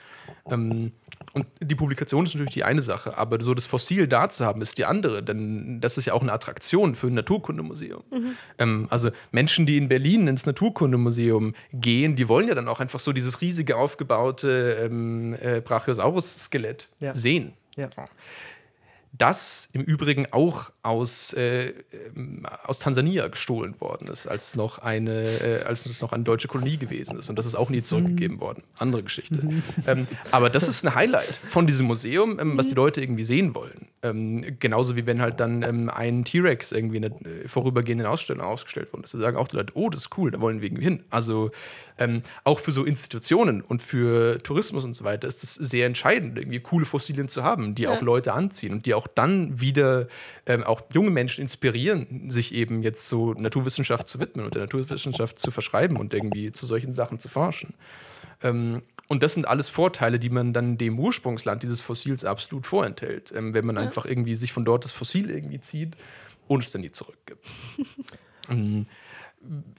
Ähm, und die Publikation ist natürlich die eine Sache, aber so das Fossil da zu haben, ist die andere, denn das ist ja auch eine Attraktion für ein Naturkundemuseum. Mhm. Ähm, also Menschen, die in Berlin ins Naturkundemuseum gehen, die wollen ja dann auch einfach so dieses riesige aufgebaute ähm, äh, Brachiosaurus-Skelett ja. sehen. Ja das im Übrigen auch aus, äh, ähm, aus Tansania gestohlen worden ist, als noch eine, äh, als es noch eine deutsche Kolonie gewesen ist. Und das ist auch nie zurückgegeben mhm. worden. Andere Geschichte. Mhm. ähm, aber das ist ein Highlight von diesem Museum, ähm, was die mhm. Leute irgendwie sehen wollen. Ähm, genauso wie wenn halt dann ähm, ein T-Rex irgendwie in einer äh, vorübergehenden Ausstellung ausgestellt wurde. Da sagen auch die Leute, oh, das ist cool, da wollen wir irgendwie hin. Also ähm, auch für so Institutionen und für Tourismus und so weiter ist es sehr entscheidend, irgendwie coole Fossilien zu haben, die ja. auch Leute anziehen und die auch dann wieder ähm, auch junge Menschen inspirieren, sich eben jetzt so Naturwissenschaft zu widmen und der Naturwissenschaft zu verschreiben und irgendwie zu solchen Sachen zu forschen. Ähm, und das sind alles Vorteile, die man dann dem Ursprungsland dieses Fossils absolut vorenthält, ähm, wenn man ja. einfach irgendwie sich von dort das Fossil irgendwie zieht und es dann nie zurückgibt. (laughs)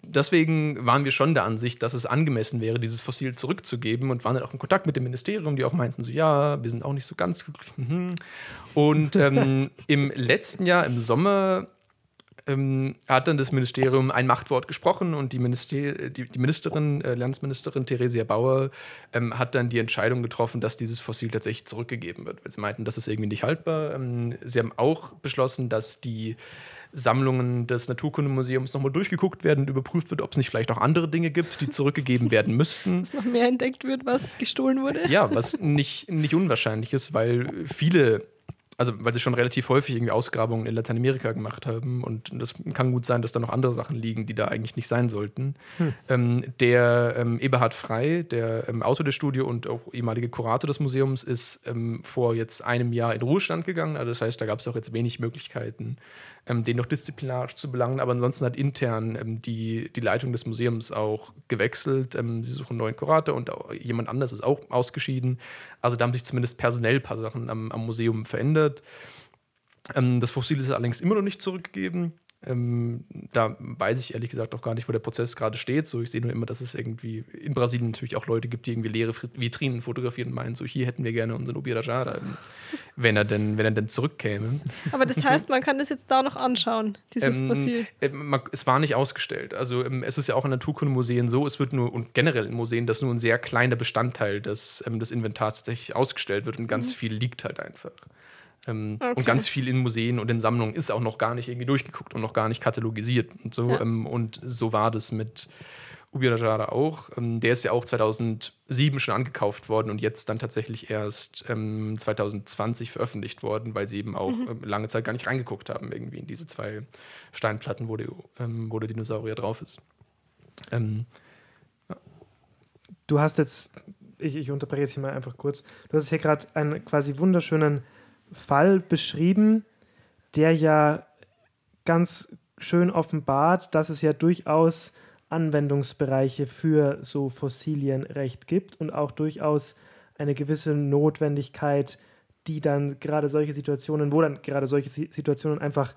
deswegen waren wir schon der Ansicht, dass es angemessen wäre, dieses Fossil zurückzugeben und waren dann auch in Kontakt mit dem Ministerium, die auch meinten so, ja, wir sind auch nicht so ganz glücklich. Mhm. Und ähm, (laughs) im letzten Jahr, im Sommer, ähm, hat dann das Ministerium ein Machtwort gesprochen und die, Minister die, die Ministerin, äh, Landesministerin Theresia Bauer, ähm, hat dann die Entscheidung getroffen, dass dieses Fossil tatsächlich zurückgegeben wird. Weil sie meinten, das ist irgendwie nicht haltbar. Ähm, sie haben auch beschlossen, dass die Sammlungen des Naturkundemuseums nochmal durchgeguckt werden und überprüft wird, ob es nicht vielleicht auch andere Dinge gibt, die zurückgegeben werden müssten. Dass noch mehr entdeckt wird, was gestohlen wurde. Ja, was nicht, nicht unwahrscheinlich ist, weil viele also weil sie schon relativ häufig irgendwie Ausgrabungen in Lateinamerika gemacht haben und das kann gut sein, dass da noch andere Sachen liegen, die da eigentlich nicht sein sollten. Hm. Ähm, der ähm, Eberhard Frey, der ähm, Autor der Studie und auch ehemalige Kurator des Museums, ist ähm, vor jetzt einem Jahr in Ruhestand gegangen. Also das heißt, da gab es auch jetzt wenig Möglichkeiten, ähm, den noch disziplinarisch zu belangen. Aber ansonsten hat intern ähm, die, die Leitung des Museums auch gewechselt. Ähm, sie suchen einen neuen Kurator und jemand anders ist auch ausgeschieden. Also da haben sich zumindest personell ein paar Sachen am, am Museum verändert. Ähm, das Fossil ist allerdings immer noch nicht zurückgegeben. Ähm, da weiß ich ehrlich gesagt auch gar nicht, wo der Prozess gerade steht. So, ich sehe nur immer, dass es irgendwie in Brasilien natürlich auch Leute gibt, die irgendwie leere Vitrinen fotografieren und meinen, so hier hätten wir gerne unseren Ubirajara, wenn er denn, wenn er denn zurückkäme. Aber das (laughs) heißt, man kann das jetzt da noch anschauen, dieses ähm, Fossil. Äh, man, es war nicht ausgestellt. Also ähm, es ist ja auch in Naturkundemuseen so, es wird nur, und generell in Museen, dass nur ein sehr kleiner Bestandteil des, ähm, des Inventars tatsächlich ausgestellt wird und ganz mhm. viel liegt halt einfach. Ähm, okay. Und ganz viel in Museen und in Sammlungen ist auch noch gar nicht irgendwie durchgeguckt und noch gar nicht katalogisiert und so. Ja. Ähm, und so war das mit Ubirajara auch. Ähm, der ist ja auch 2007 schon angekauft worden und jetzt dann tatsächlich erst 2020 ähm, veröffentlicht worden, weil sie eben auch mhm. Ähm, lange Zeit gar nicht reingeguckt haben, irgendwie in diese zwei Steinplatten, wo, die, wo der Dinosaurier drauf ist. Ja. Du hast jetzt, ich, ich unterbreche jetzt hier mal einfach kurz, du hast hier gerade einen quasi wunderschönen Fall beschrieben, der ja ganz schön offenbart, dass es ja durchaus Anwendungsbereiche für so Fossilienrecht gibt und auch durchaus eine gewisse Notwendigkeit, die dann gerade solche Situationen, wo dann gerade solche Situationen einfach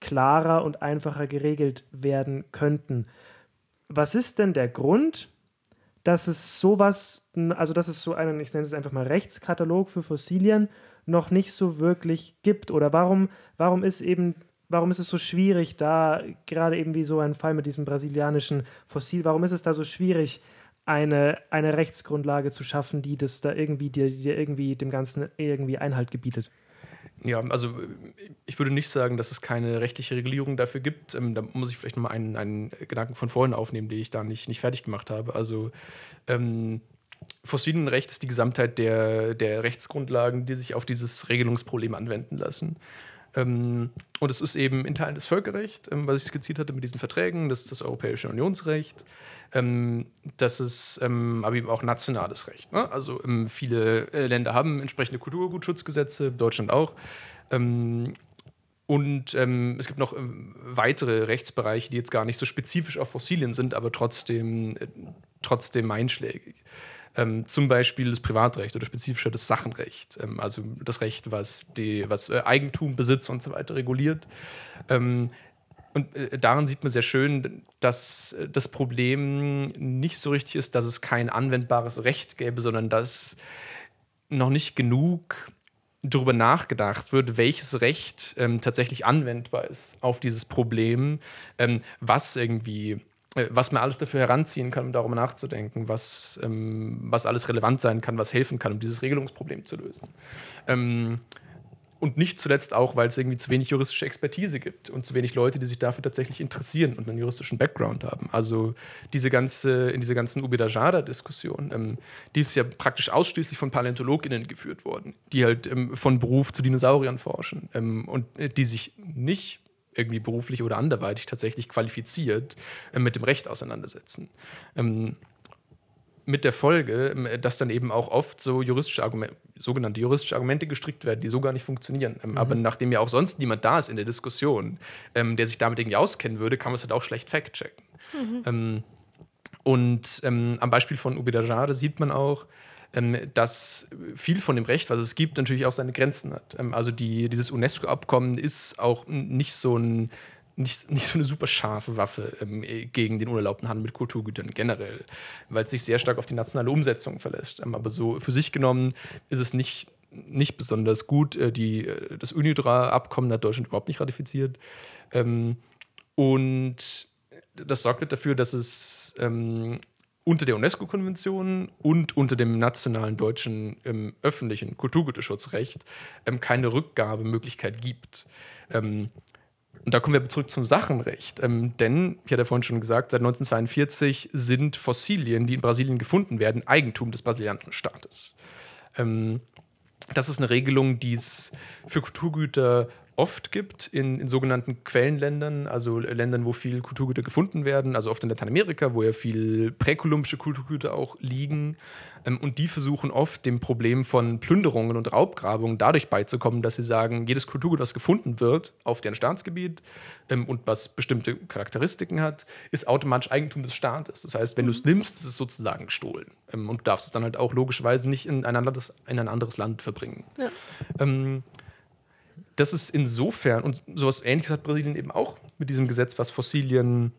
klarer und einfacher geregelt werden könnten. Was ist denn der Grund, dass es sowas, also dass es so einen, ich nenne es einfach mal Rechtskatalog für Fossilien noch nicht so wirklich gibt? Oder warum, warum ist eben, warum ist es so schwierig, da gerade eben wie so ein Fall mit diesem brasilianischen Fossil, warum ist es da so schwierig, eine, eine Rechtsgrundlage zu schaffen, die das da irgendwie, die, die irgendwie dem Ganzen irgendwie Einhalt gebietet? Ja, also ich würde nicht sagen, dass es keine rechtliche Regulierung dafür gibt. Ähm, da muss ich vielleicht nochmal einen, einen Gedanken von vorhin aufnehmen, den ich da nicht, nicht fertig gemacht habe. Also ähm, Fossilienrecht ist die Gesamtheit der, der Rechtsgrundlagen, die sich auf dieses Regelungsproblem anwenden lassen. Ähm, und es ist eben in Teilen das Völkerrecht, ähm, was ich skizziert hatte mit diesen Verträgen, das ist das Europäische Unionsrecht, ähm, das ist ähm, aber eben auch nationales Recht. Ne? Also ähm, viele äh, Länder haben entsprechende Kulturgutschutzgesetze, Deutschland auch. Ähm, und es gibt noch weitere Rechtsbereiche, die jetzt gar nicht so spezifisch auf Fossilien sind, aber trotzdem, äh, trotzdem einschlägig. Ähm, zum Beispiel das Privatrecht oder spezifischer das Sachenrecht, ähm, also das Recht, was, die, was äh, Eigentum, Besitz und so weiter reguliert. Ähm, und äh, daran sieht man sehr schön, dass äh, das Problem nicht so richtig ist, dass es kein anwendbares Recht gäbe, sondern dass noch nicht genug darüber nachgedacht wird, welches Recht ähm, tatsächlich anwendbar ist auf dieses Problem, ähm, was irgendwie, was man alles dafür heranziehen kann, um darüber nachzudenken, was, ähm, was alles relevant sein kann, was helfen kann, um dieses Regelungsproblem zu lösen. Ähm, und nicht zuletzt auch, weil es irgendwie zu wenig juristische Expertise gibt und zu wenig Leute, die sich dafür tatsächlich interessieren und einen juristischen Background haben. Also diese ganze, in dieser ganzen Ubedajada-Diskussion, ähm, die ist ja praktisch ausschließlich von PaläontologInnen geführt worden, die halt ähm, von Beruf zu Dinosauriern forschen ähm, und äh, die sich nicht irgendwie beruflich oder anderweitig tatsächlich qualifiziert äh, mit dem Recht auseinandersetzen. Ähm, mit der Folge, ähm, dass dann eben auch oft so juristische Argumente, sogenannte juristische Argumente gestrickt werden, die so gar nicht funktionieren. Ähm, mhm. Aber nachdem ja auch sonst niemand da ist in der Diskussion, ähm, der sich damit irgendwie auskennen würde, kann man es halt auch schlecht fact-checken. Mhm. Ähm, und am Beispiel von Ubedajade sieht man auch, dass viel von dem Recht, was es gibt, natürlich auch seine Grenzen hat. also die, dieses UNESCO-Abkommen ist auch nicht so ein nicht, nicht so eine super scharfe Waffe ähm, gegen den unerlaubten Handel mit Kulturgütern generell, weil es sich sehr stark auf die nationale Umsetzung verlässt. Ähm, aber so für sich genommen ist es nicht, nicht besonders gut. Äh, die, äh, das UNIDRA-Abkommen hat Deutschland überhaupt nicht ratifiziert. Ähm, und das sorgt dafür, dass es ähm, unter der UNESCO-Konvention und unter dem nationalen deutschen ähm, öffentlichen Kulturgüterschutzrecht ähm, keine Rückgabemöglichkeit gibt. Ähm, und da kommen wir zurück zum Sachenrecht. Ähm, denn, ich hatte vorhin schon gesagt, seit 1942 sind Fossilien, die in Brasilien gefunden werden, Eigentum des brasilianischen Staates. Ähm, das ist eine Regelung, die es für Kulturgüter oft gibt in, in, sogenannten Quellenländern, also Ländern, wo viel Kulturgüter gefunden werden, also oft in Lateinamerika, wo ja viel präkolumbische Kulturgüter auch liegen. Ähm, und die versuchen oft dem Problem von Plünderungen und Raubgrabungen dadurch beizukommen, dass sie sagen, jedes Kulturgut, was gefunden wird auf deren Staatsgebiet ähm, und was bestimmte Charakteristiken hat, ist automatisch Eigentum des Staates. Das heißt, wenn du es mhm. nimmst, ist es sozusagen gestohlen. Ähm, und du darfst es dann halt auch logischerweise nicht in ein anderes, in ein anderes Land verbringen. Ja. Das ist insofern, und sowas ähnliches hat Brasilien eben auch mit diesem Gesetz, was Fossilien,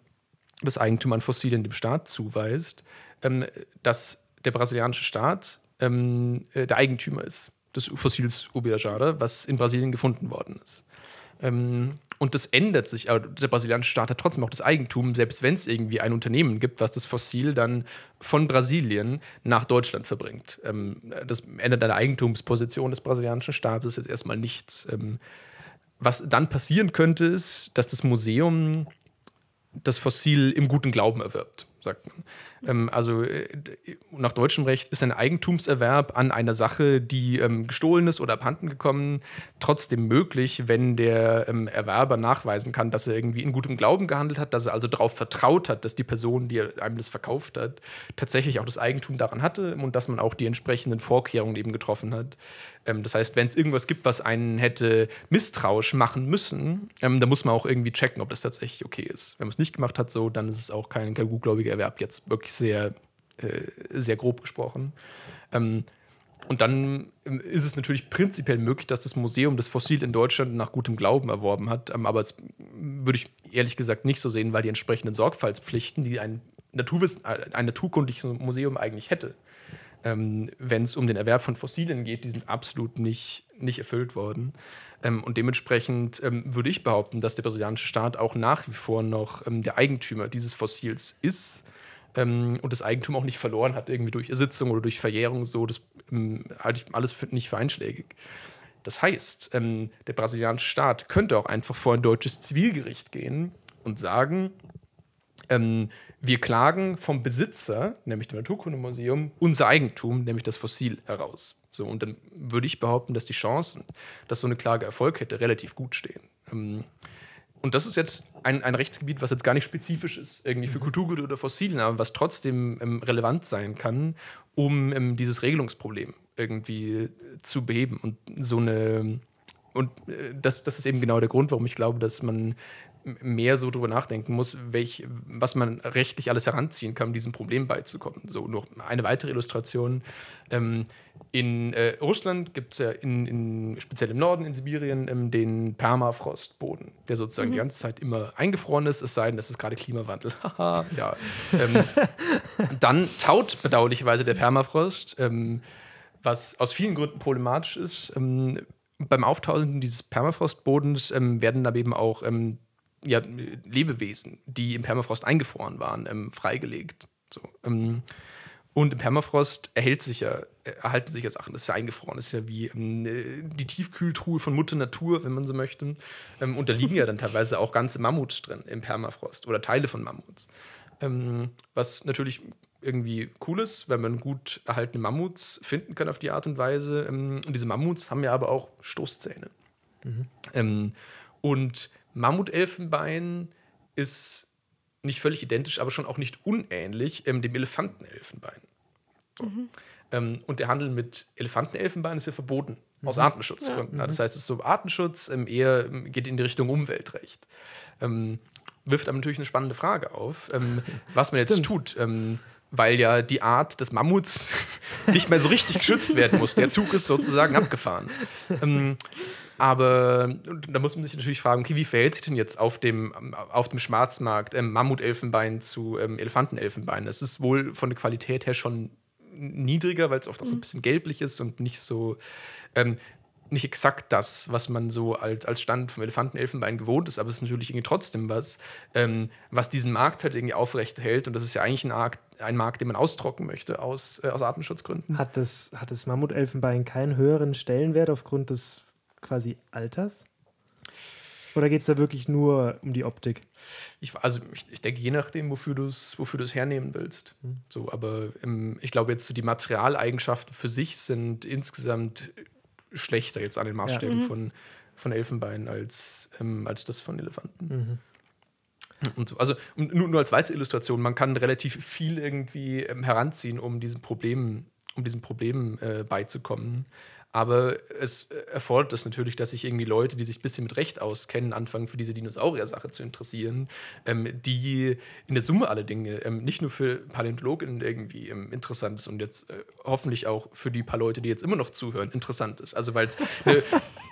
das Eigentum an Fossilien dem Staat zuweist, ähm, dass der brasilianische Staat ähm, äh, der Eigentümer ist des Fossils Ubirajara, was in Brasilien gefunden worden ist. Ähm, und das ändert sich, aber der brasilianische Staat hat trotzdem auch das Eigentum, selbst wenn es irgendwie ein Unternehmen gibt, was das Fossil dann von Brasilien nach Deutschland verbringt. Ähm, das ändert an der Eigentumsposition des brasilianischen Staates jetzt erstmal nichts. Ähm, was dann passieren könnte, ist, dass das Museum das Fossil im guten Glauben erwirbt sagt man. Ähm, also äh, nach deutschem Recht ist ein Eigentumserwerb an einer Sache, die ähm, gestohlen ist oder abhanden gekommen, trotzdem möglich, wenn der ähm, Erwerber nachweisen kann, dass er irgendwie in gutem Glauben gehandelt hat, dass er also darauf vertraut hat, dass die Person, die einem das verkauft hat, tatsächlich auch das Eigentum daran hatte und dass man auch die entsprechenden Vorkehrungen eben getroffen hat. Ähm, das heißt, wenn es irgendwas gibt, was einen hätte misstrauisch machen müssen, ähm, dann muss man auch irgendwie checken, ob das tatsächlich okay ist. Wenn man es nicht gemacht hat, so, dann ist es auch kein, kein gutgläubiger Erwerb, jetzt wirklich sehr, äh, sehr grob gesprochen. Ähm, und dann ähm, ist es natürlich prinzipiell möglich, dass das Museum das Fossil in Deutschland nach gutem Glauben erworben hat. Ähm, aber das würde ich ehrlich gesagt nicht so sehen, weil die entsprechenden Sorgfaltspflichten, die ein, Naturwiss ein naturkundliches Museum eigentlich hätte, ähm, wenn es um den Erwerb von Fossilien geht, die sind absolut nicht, nicht erfüllt worden. Ähm, und dementsprechend ähm, würde ich behaupten, dass der brasilianische Staat auch nach wie vor noch ähm, der Eigentümer dieses Fossils ist ähm, und das Eigentum auch nicht verloren hat, irgendwie durch Ersitzung oder durch Verjährung. So, das ähm, halte ich alles für, nicht für einschlägig. Das heißt, der brasilianische Staat könnte auch einfach vor ein deutsches Zivilgericht gehen und sagen, ähm, wir klagen vom Besitzer, nämlich dem Naturkundemuseum, unser Eigentum, nämlich das Fossil, heraus. So, und dann würde ich behaupten, dass die Chancen, dass so eine Klage Erfolg hätte, relativ gut stehen. Und das ist jetzt ein, ein Rechtsgebiet, was jetzt gar nicht spezifisch ist, irgendwie für mhm. Kulturgüter oder Fossilien, aber was trotzdem ähm, relevant sein kann, um ähm, dieses Regelungsproblem irgendwie zu beheben und so eine und äh, das, das ist eben genau der Grund, warum ich glaube, dass man mehr so drüber nachdenken muss, welch, was man rechtlich alles heranziehen kann, um diesem Problem beizukommen. So, noch eine weitere Illustration. Ähm, in äh, Russland gibt es ja in, in, speziell im Norden, in Sibirien, ähm, den Permafrostboden, der sozusagen mhm. die ganze Zeit immer eingefroren ist, es sei denn, es ist gerade Klimawandel. (laughs) Ja. ähm, (laughs) dann taut bedauerlicherweise der Permafrost, ähm, was aus vielen Gründen problematisch ist. Ähm, beim Auftauchen dieses Permafrostbodens ähm, werden aber eben auch ähm, ja, Lebewesen, die im Permafrost eingefroren waren, ähm, freigelegt. So, ähm, und im Permafrost erhält sich ja, erhalten sich ja Sachen. Das ist ja eingefroren. Das ist ja wie ähm, die Tiefkühltruhe von Mutter Natur, wenn man so möchte. Ähm, und da liegen ja dann (laughs) teilweise auch ganze Mammuts drin im Permafrost oder Teile von Mammuts. Was natürlich irgendwie cool ist, wenn man gut erhaltene Mammuts finden kann auf die Art und Weise. Ähm, und diese Mammuts haben ja aber auch Stoßzähne. Mhm. Ähm, und Mammutelfenbein ist nicht völlig identisch, aber schon auch nicht unähnlich ähm, dem Elefantenelfenbein. So. Mhm. Ähm, und der Handel mit Elefantenelfenbein ist ja verboten, mhm. aus Artenschutzgründen. Ja. Das heißt, es ist so Artenschutz ähm, eher ähm, geht in die Richtung Umweltrecht. Ähm, wirft aber natürlich eine spannende Frage auf, ähm, was man jetzt tut weil ja die Art des Mammuts (laughs) nicht mehr so richtig geschützt werden muss. Der Zug ist sozusagen abgefahren. Ähm, aber da muss man sich natürlich fragen, okay, wie verhält sich denn jetzt auf dem, auf dem Schwarzmarkt ähm, Mammutelfenbein zu ähm, Elefantenelfenbein? Es ist wohl von der Qualität her schon niedriger, weil es oft auch so ein mhm. bisschen gelblich ist und nicht so ähm, nicht exakt das, was man so als, als Stand vom Elefantenelfenbein gewohnt ist, aber es ist natürlich irgendwie trotzdem was, ähm, was diesen Markt halt irgendwie aufrecht hält. Und das ist ja eigentlich ein, Markt, ein Markt, den man austrocken möchte aus, äh, aus Artenschutzgründen. Hat das, hat das Mammutelfenbein keinen höheren Stellenwert aufgrund des quasi Alters? Oder geht es da wirklich nur um die Optik? Ich, also ich, ich denke, je nachdem, wofür du es wofür hernehmen willst. Mhm. So, aber ähm, ich glaube jetzt so die Materialeigenschaften für sich sind insgesamt schlechter jetzt an den Maßstäben ja. mhm. von, von Elfenbein als, ähm, als das von Elefanten. Mhm. Und so. Also nur, nur, als weitere Illustration, man kann relativ viel irgendwie ähm, heranziehen, um diesem Problem, um diesem Problem äh, beizukommen. Aber es erfordert das natürlich, dass sich irgendwie Leute, die sich ein bisschen mit Recht auskennen, anfangen für diese Dinosaurier-Sache zu interessieren, ähm, die in der Summe alle Dinge ähm, nicht nur für Paläontologen irgendwie ähm, interessant ist und jetzt äh, hoffentlich auch für die paar Leute, die jetzt immer noch zuhören, interessant ist. Also weil es eine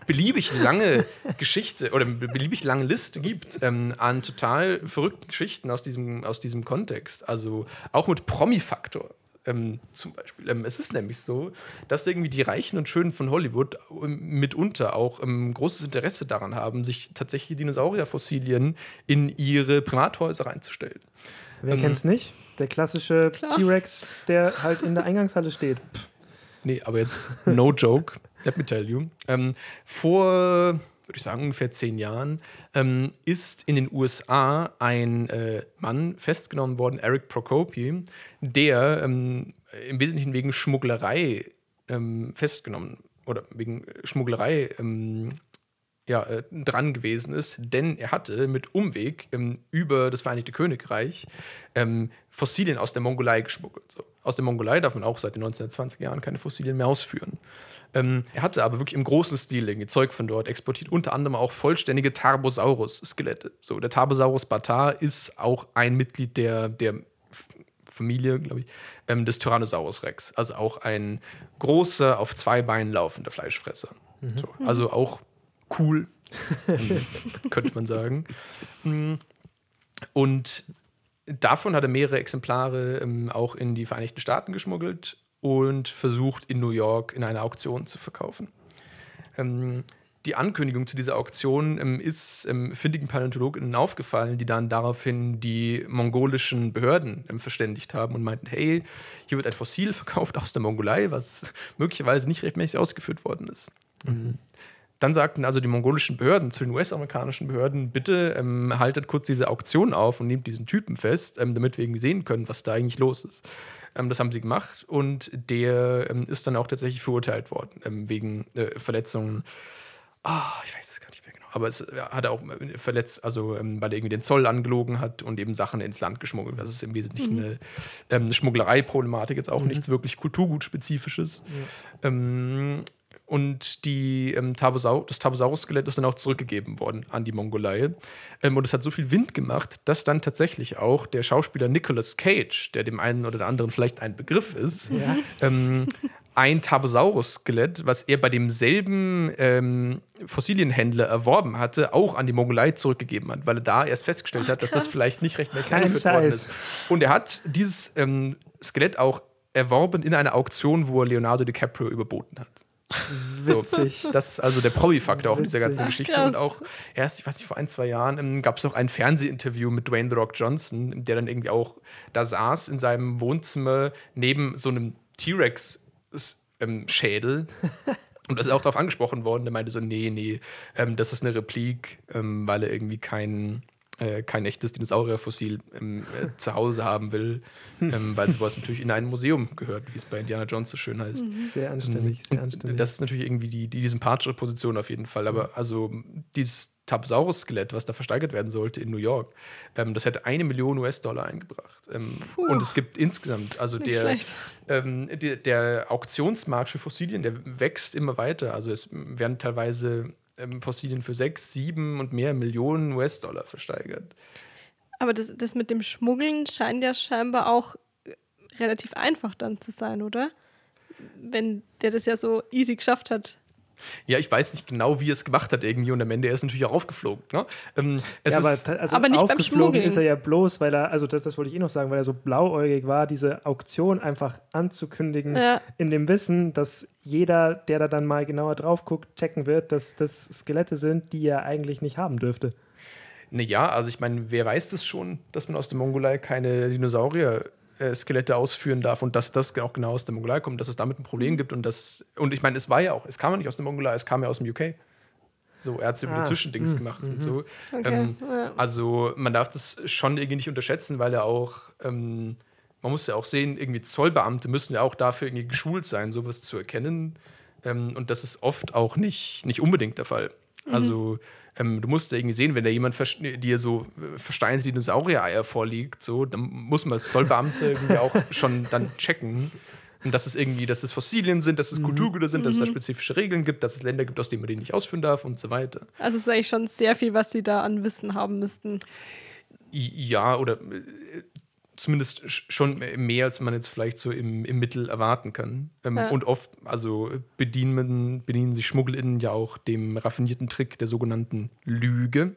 beliebig lange (laughs) Geschichte oder eine beliebig lange Liste gibt ähm, an total verrückten Geschichten aus diesem, aus diesem Kontext. Also auch mit Promi-Faktor. Ähm, zum Beispiel. Ähm, es ist nämlich so, dass irgendwie die Reichen und Schönen von Hollywood ähm, mitunter auch ähm, großes Interesse daran haben, sich tatsächlich Dinosaurierfossilien in ihre Primathäuser reinzustellen. Wer ähm, es nicht? Der klassische T-Rex, der halt in der Eingangshalle steht. Pff. Nee, aber jetzt no joke, let me tell you. Ähm, vor würde ich sagen, ungefähr zehn Jahren, ähm, ist in den USA ein äh, Mann festgenommen worden, Eric Prokopi, der ähm, im Wesentlichen wegen Schmugglerei ähm, festgenommen oder wegen Schmugglerei ähm, ja, äh, dran gewesen ist, denn er hatte mit Umweg ähm, über das Vereinigte Königreich ähm, Fossilien aus der Mongolei geschmuggelt. So. Aus der Mongolei darf man auch seit den 1920er Jahren keine Fossilien mehr ausführen. Ähm, er hatte aber wirklich im großen Stil irgendwie Zeug von dort exportiert, unter anderem auch vollständige Tarbosaurus-Skelette. So, der Tarbosaurus batar ist auch ein Mitglied der, der Familie, glaube ich, ähm, des Tyrannosaurus Rex. Also auch ein großer, auf zwei Beinen laufender Fleischfresser. Mhm. So, also auch cool, (laughs) könnte man sagen. Und davon hat er mehrere Exemplare ähm, auch in die Vereinigten Staaten geschmuggelt und versucht in New York in einer Auktion zu verkaufen. Ähm, die Ankündigung zu dieser Auktion ähm, ist ähm, findigen PaläontologInnen aufgefallen, die dann daraufhin die mongolischen Behörden ähm, verständigt haben und meinten: Hey, hier wird ein Fossil verkauft aus der Mongolei, was möglicherweise nicht rechtmäßig ausgeführt worden ist. Mhm. Dann sagten also die mongolischen Behörden zu den US-amerikanischen Behörden: Bitte ähm, haltet kurz diese Auktion auf und nehmt diesen Typen fest, ähm, damit wir irgendwie sehen können, was da eigentlich los ist. Ähm, das haben sie gemacht und der ähm, ist dann auch tatsächlich verurteilt worden ähm, wegen äh, Verletzungen. Ah, oh, ich weiß es gar nicht mehr genau. Aber es ja, hat er auch äh, verletzt, also ähm, weil er irgendwie den Zoll angelogen hat und eben Sachen ins Land geschmuggelt. Das ist im Wesentlichen mhm. eine, eine Schmugglerei-Problematik, jetzt auch mhm. nichts wirklich Kulturgutspezifisches. Ja. Und die, ähm, Tarbosaur das Tarbosaurus-Skelett ist dann auch zurückgegeben worden an die Mongolei. Ähm, und es hat so viel Wind gemacht, dass dann tatsächlich auch der Schauspieler Nicolas Cage, der dem einen oder anderen vielleicht ein Begriff ist, Ja. ähm, ein Tarbosaurus-Skelett, was er bei demselben ähm, Fossilienhändler erworben hatte, auch an die Mongolei zurückgegeben hat, weil er da erst festgestellt hat, dass das vielleicht nicht rechtmäßig eingeführt worden ist. Und er hat dieses ähm, Skelett auch erworben in einer Auktion, wo er Leonardo DiCaprio überboten hat. So, Witzig. Das ist also der Promi-Faktor auch in dieser ganzen. Geschichte. Krass. Und auch erst, ich weiß nicht, vor ein, zwei Jahren ähm, gab es auch ein Fernsehinterview mit Dwayne The Rock Johnson, der dann irgendwie auch da saß in seinem Wohnzimmer neben so einem T-Rex-Schädel. Und das ist auch darauf angesprochen worden. Der meinte so: Nee, nee, ähm, das ist eine Replik, ähm, weil er irgendwie kein, äh, kein echtes Dinosaurierfossil ähm, äh, zu Hause haben will, ähm, weil sowas natürlich in ein Museum gehört, wie es bei Indiana Jones so schön heißt. Sehr anständig, sehr Und anständig. Das ist natürlich irgendwie die, die, die sympathische Position auf jeden Fall. Aber also dieses Tapsaurus-Skelett, was da versteigert werden sollte in New York, ähm, das hätte eine Million US-Dollar eingebracht. Ähm, Puh. und es gibt insgesamt, also der, ähm, der, der Auktionsmarkt für Fossilien, der wächst immer weiter. Also es werden teilweise ähm, Fossilien für sechs, sieben und mehr Millionen US-Dollar versteigert. Aber das, das mit dem Schmuggeln scheint ja scheinbar auch äh, relativ einfach dann zu sein, oder? Wenn der das ja so easy geschafft hat. Ja, ich weiß nicht genau, wie er es gemacht hat irgendwie und am Ende er ist natürlich auch aufgeflogen. Ne? Ähm, es ja, aber, also Aber nicht beim aufgeflogen Schmuggeln. ist er ja bloß, weil er, also das, das wollte ich eh noch sagen, weil er so blauäugig war, diese Auktion einfach anzukündigen, Ja. in dem Wissen, dass jeder, der da dann mal genauer drauf guckt, checken wird, dass das Skelette sind, die er eigentlich nicht haben dürfte. Ne, ja, also ich meine, wer weiß das schon, dass man aus der Mongolei keine Dinosaurier-Skelette ausführen darf und dass das auch genau aus der Mongolei kommt, dass es damit ein Problem Mhm. gibt und das, und ich meine, es war ja auch, es kam ja nicht aus der Mongolei, es kam ja aus dem UK. So, er hat es über Ah, die Zwischendings mhm, gemacht und mhm. so. Okay. Ähm, ja. Also man darf das schon irgendwie nicht unterschätzen, weil er auch, ähm, man muss ja auch sehen, irgendwie Zollbeamte müssen ja auch dafür irgendwie geschult sein, sowas zu erkennen. Ähm, und das ist oft auch nicht, nicht unbedingt der Fall. Also ähm, du musst irgendwie sehen, wenn da jemand versch- dir so äh, versteinerte Dinosaurier-Eier vorliegt, so, dann muss man als Zollbeamte (laughs) irgendwie auch schon dann checken. Und dass es irgendwie, dass es Fossilien sind, dass es Kulturgüter sind, dass es da spezifische Regeln gibt, dass es Länder gibt, aus denen man die nicht ausführen darf und so weiter. Also es ist eigentlich schon sehr viel, was sie da an Wissen haben müssten. Ja, oder äh, zumindest sch- schon mehr, als man jetzt vielleicht so im, im Mittel erwarten kann. Ähm, Ja. Und oft, also bedienen, bedienen sich SchmugglerInnen ja auch dem raffinierten Trick der sogenannten Lüge.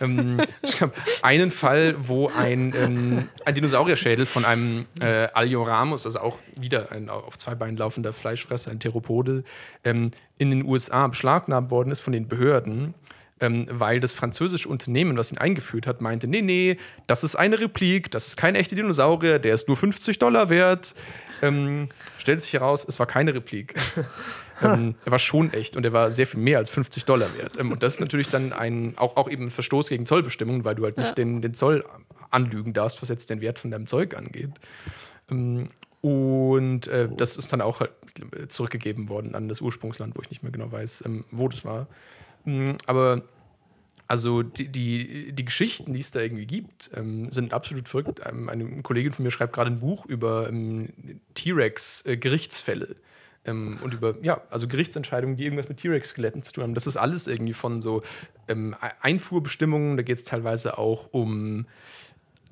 ähm, (laughs) ich habe einen Fall, wo ein, ähm, ein Dinosaurierschädel von einem äh, Alioramus, also auch wieder ein auf zwei Beinen laufender Fleischfresser, ein Theropode, ähm, in den USA beschlagnahmt worden ist von den Behörden ähm, weil das französische Unternehmen, was ihn eingeführt hat, meinte, nee, nee, das ist eine Replik, das ist kein echter Dinosaurier, der ist nur 50 Dollar wert. Ähm, stellt sich heraus, es war keine Replik. (laughs) ähm, er war schon echt und er war sehr viel mehr als 50 Dollar wert. Ähm, und das ist natürlich dann ein, auch, auch eben ein Verstoß gegen Zollbestimmungen, weil du halt nicht Ja. den, den Zoll anlügen darfst, was jetzt den Wert von deinem Zeug angeht. Ähm, und äh, das ist dann auch halt zurückgegeben worden an das Ursprungsland, wo ich nicht mehr genau weiß, ähm, wo das war. Mm, Aber also die, die, die Geschichten, die es da irgendwie gibt, ähm, sind absolut verrückt. Ähm, eine Kollegin von mir schreibt gerade ein Buch über ähm, T-Rex-Gerichtsfälle. Ähm, und über, ja, also Gerichtsentscheidungen, die irgendwas mit T-Rex-Skeletten zu tun haben. Das ist alles irgendwie von so ähm, Einfuhrbestimmungen, da geht es teilweise auch um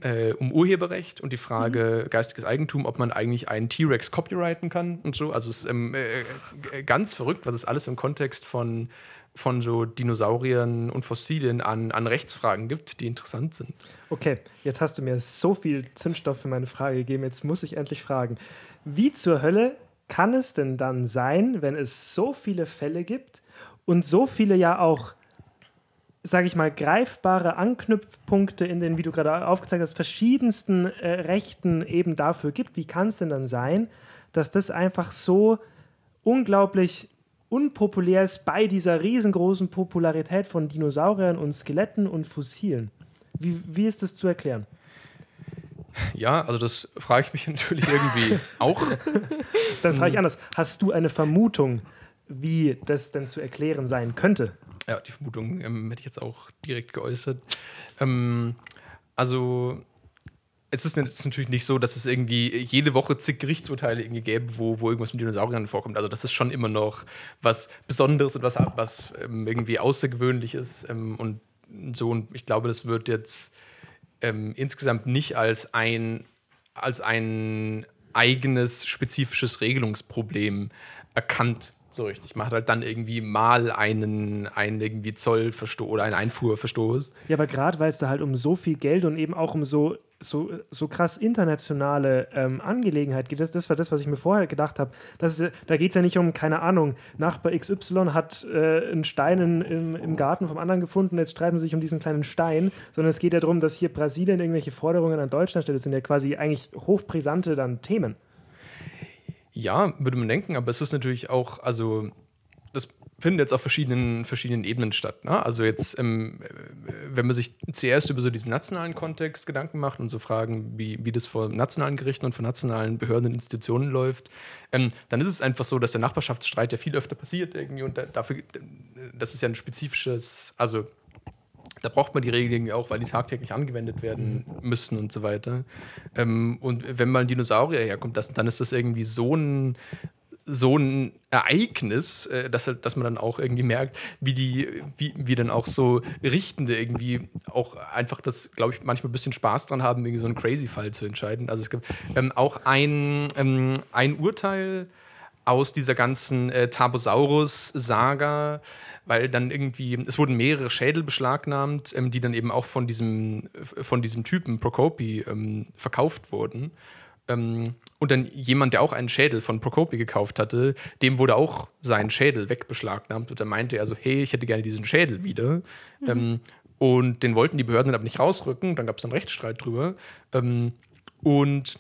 äh, um Urheberrecht und die Frage geistiges Eigentum, ob man eigentlich einen T-Rex copyrighten kann und so. Also es ist ähm, äh, ganz verrückt, was es alles im Kontext von, von so Dinosauriern und Fossilien an, an Rechtsfragen gibt, die interessant sind. Okay, jetzt hast du mir so viel Zündstoff für meine Frage gegeben. Jetzt muss ich endlich fragen. Wie zur Hölle kann es denn dann sein, wenn es so viele Fälle gibt und so viele ja auch, sage ich mal, greifbare Anknüpfpunkte in den, wie du gerade aufgezeigt hast, verschiedensten äh, Rechten eben dafür gibt? Wie kann es denn dann sein, dass das einfach so unglaublich unpopulär ist bei dieser riesengroßen Popularität von Dinosauriern und Skeletten und Fossilen? Wie, wie ist das zu erklären? Ja, also das frage ich mich (laughs) natürlich irgendwie auch. Dann frage ich anders. Hast du eine Vermutung, wie das denn zu erklären sein könnte? Ja, die Vermutung ähm, hätte ich jetzt auch direkt geäußert. Ähm, also, es ist, natürlich nicht so, dass es irgendwie jede Woche zig Gerichtsurteile irgendwie gäbe, wo, wo irgendwas mit Dinosauriern vorkommt. Also das ist schon immer noch was Besonderes und was, was ähm, irgendwie Außergewöhnliches ähm, und so. Und ich glaube, das wird jetzt ähm, insgesamt nicht als ein, als ein eigenes spezifisches Regelungsproblem erkannt so richtig. Man hat halt dann irgendwie mal einen, einen irgendwie Zollverstoß oder einen Einfuhrverstoß. Ja, aber gerade weil es da halt um so viel Geld und eben auch um so, so, so krass internationale ähm, Angelegenheit geht, das, das war das, was ich mir vorher gedacht habe. Da geht es ja nicht um, keine Ahnung, Nachbar XY hat äh, einen Stein in, im, im Garten vom anderen gefunden, jetzt streiten sie sich um diesen kleinen Stein, sondern es geht ja darum, dass hier Brasilien irgendwelche Forderungen an Deutschland stellt. Das sind ja quasi eigentlich hochbrisante dann Themen. Ja, würde man denken, aber es ist natürlich auch, also das findet jetzt auf verschiedenen, verschiedenen Ebenen statt. Ne? Also jetzt, ähm, wenn man sich zuerst über so diesen nationalen Kontext Gedanken macht und so Fragen, wie, wie das vor nationalen Gerichten und vor nationalen Behörden und Institutionen läuft, ähm, dann ist es einfach so, dass der Nachbarschaftsstreit ja viel öfter passiert irgendwie und dafür, das ist ja ein spezifisches, also da braucht man die Regeln auch, weil die tagtäglich angewendet werden müssen und so weiter. Ähm, und wenn mal ein Dinosaurier herkommt, das, dann ist das irgendwie so ein, so ein Ereignis, äh, dass, dass man dann auch irgendwie merkt, wie die, wie, wie dann auch so Richtende irgendwie auch einfach das, glaube ich, manchmal ein bisschen Spaß dran haben, irgendwie so einen Crazy-Fall zu entscheiden. Also es gibt ähm, auch ein, ähm, ein Urteil aus dieser ganzen äh, Tabosaurus-Saga, weil dann irgendwie, es wurden mehrere Schädel beschlagnahmt, ähm, die dann eben auch von diesem, von diesem Typen Procopi ähm, verkauft wurden. Ähm, und dann jemand, der auch einen Schädel von Procopi gekauft hatte, dem wurde auch sein Schädel wegbeschlagnahmt. Und dann meinte er so, hey, ich hätte gerne diesen Schädel wieder. Mhm. Ähm, und den wollten die Behörden dann aber nicht rausrücken. Dann gab es einen Rechtsstreit drüber. Ähm, und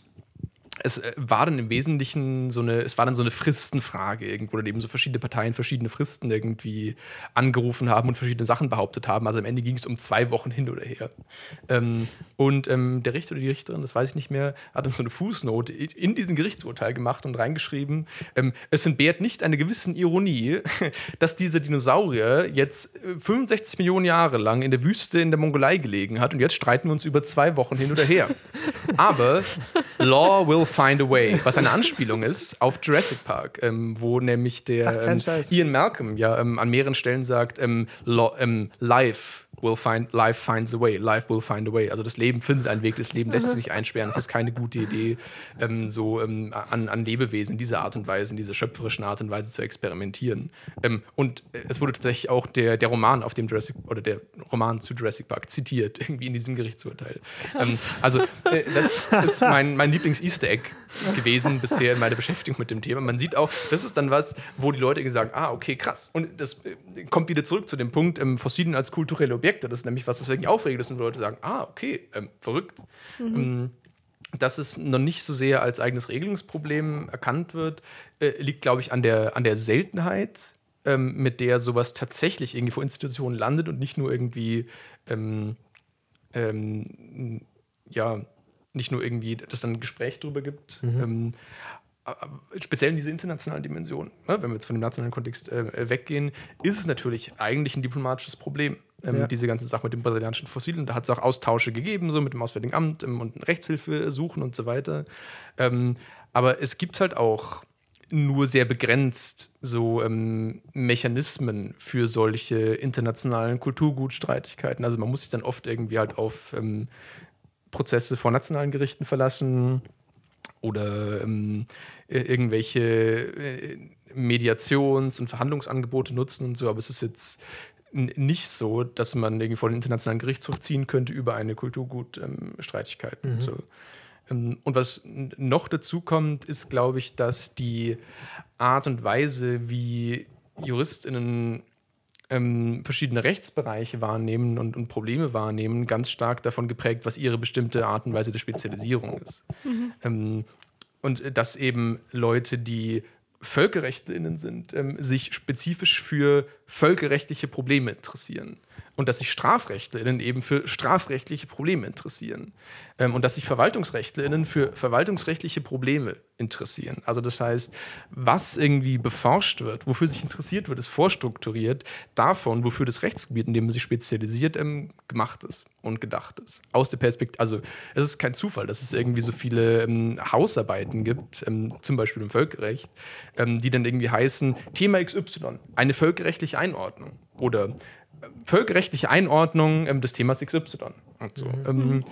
es äh, war dann im Wesentlichen so eine, es war dann so eine Fristenfrage irgendwo, oder eben so verschiedene Parteien verschiedene Fristen irgendwie angerufen haben und verschiedene Sachen behauptet haben. Also am Ende ging es um zwei Wochen hin oder her. Ähm, und ähm, der Richter oder die Richterin, das weiß ich nicht mehr, hat uns so eine Fußnote in diesen Gerichtsurteil gemacht und reingeschrieben, ähm, es entbehrt nicht einer gewissen Ironie, (laughs) dass dieser Dinosaurier jetzt 65 äh, Millionen Jahre lang in der Wüste in der Mongolei gelegen hat und jetzt streiten wir uns über zwei Wochen hin oder her. (laughs) Aber Law will Find a Way, was eine Anspielung ist auf Jurassic Park, ähm, wo nämlich der ähm, Ian Malcolm ja ähm, an mehreren Stellen sagt, ähm, ähm, Life will find, life finds a way, life will find a way. Also das Leben findet einen Weg, das Leben lässt sich nicht einsperren. Es ist keine gute Idee, ähm, so ähm, an, an, Lebewesen in dieser Art und Weise, in dieser schöpferischen Art und Weise zu experimentieren. Ähm, und es wurde tatsächlich auch der, der Roman auf dem Jurassic oder der Roman zu Jurassic Park zitiert, (laughs) irgendwie in diesem Gerichtsurteil. Ähm, also äh, das ist mein, mein Lieblings-Easter Egg gewesen bisher in meiner Beschäftigung mit dem Thema. Man sieht auch, das ist dann was, wo die Leute gesagt ah, okay, krass. Und das äh, kommt wieder zurück zu dem Punkt, ähm, Fossilien als kulturelle Objekte. Das ist nämlich was, was irgendwie aufregend ist und Leute sagen, ah, okay, ähm, verrückt. Mhm. Ähm, dass es noch nicht so sehr als eigenes Regelungsproblem erkannt wird, äh, liegt, glaube ich, an der, an der Seltenheit, ähm, mit der sowas tatsächlich irgendwie vor Institutionen landet und nicht nur irgendwie ähm, ähm, ja, nicht nur irgendwie, dass es dann ein Gespräch darüber gibt. Mhm. Ähm, speziell in dieser internationalen Dimension, ne, wenn wir jetzt von dem nationalen Kontext äh, weggehen, ist es natürlich eigentlich ein diplomatisches Problem. Ähm, ja. Diese ganze Sache mit dem brasilianischen Fossilien. Da hat es auch Austausche gegeben, so mit dem Auswärtigen Amt ähm, und Rechtshilfe suchen und so weiter. Ähm, aber es gibt halt auch nur sehr begrenzt so Mechanismen für solche internationalen Kulturgutstreitigkeiten. Also man muss sich dann oft irgendwie halt auf Prozesse vor nationalen Gerichten verlassen oder ähm, irgendwelche äh, Mediations- und Verhandlungsangebote nutzen und so, aber es ist jetzt nicht so, dass man irgendwie vor den internationalen Gerichtshof ziehen könnte über eine Kulturgutstreitigkeit. Mhm. So. Ähm, und was noch dazu kommt, ist, glaube ich, dass die Art und Weise, wie JuristInnen ähm, verschiedene Rechtsbereiche wahrnehmen und, und, Probleme wahrnehmen, ganz stark davon geprägt, was ihre bestimmte Art und Weise der Spezialisierung ist. Mhm. Ähm, und dass eben Leute, die VölkerrechtlerInnen sind, ähm, sich spezifisch für völkerrechtliche Probleme interessieren und dass sich StrafrechtlerInnen eben für strafrechtliche Probleme interessieren ähm, und dass sich VerwaltungsrechtlerInnen für verwaltungsrechtliche Probleme interessieren. Also das heißt, was irgendwie beforscht wird, wofür sich interessiert wird, ist vorstrukturiert davon, wofür das Rechtsgebiet, in dem man sich spezialisiert, ähm, gemacht ist und gedacht ist. Aus der Perspektive, also es ist kein Zufall, dass es irgendwie so viele ähm, Hausarbeiten gibt, ähm, zum Beispiel im Völkerrecht, ähm, die dann irgendwie heißen, Thema XY, eine völkerrechtliche Einordnung oder äh, völkerrechtliche Einordnung ähm, des Themas XY. Und, so. Mhm. Ähm,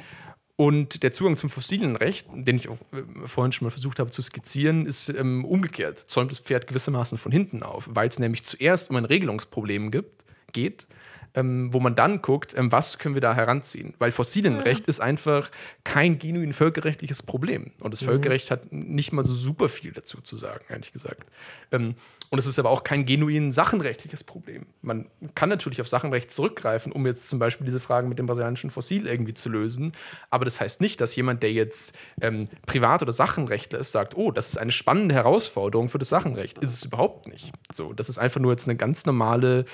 und der Zugang zum fossilen Recht, den ich auch äh, vorhin schon mal versucht habe zu skizzieren, ist ähm, umgekehrt, zäumt das Pferd gewissermaßen von hinten auf, weil es nämlich zuerst um ein Regelungsproblem gibt, geht, ähm, wo man dann guckt, ähm, was können wir da heranziehen. Weil Fossilienrecht ist einfach kein genuin völkerrechtliches Problem. Und das Völkerrecht hat nicht mal so super viel dazu zu sagen, ehrlich gesagt. Ähm, und es ist aber auch kein genuin sachenrechtliches Problem. Man kann natürlich auf Sachenrecht zurückgreifen, um jetzt zum Beispiel diese Fragen mit dem brasilianischen Fossil irgendwie zu lösen. Aber das heißt nicht, dass jemand, der jetzt ähm, Privat- oder Sachenrechtler ist, sagt, oh, das ist eine spannende Herausforderung für das Sachenrecht. Ist es überhaupt nicht. So, das ist einfach nur jetzt eine ganz normale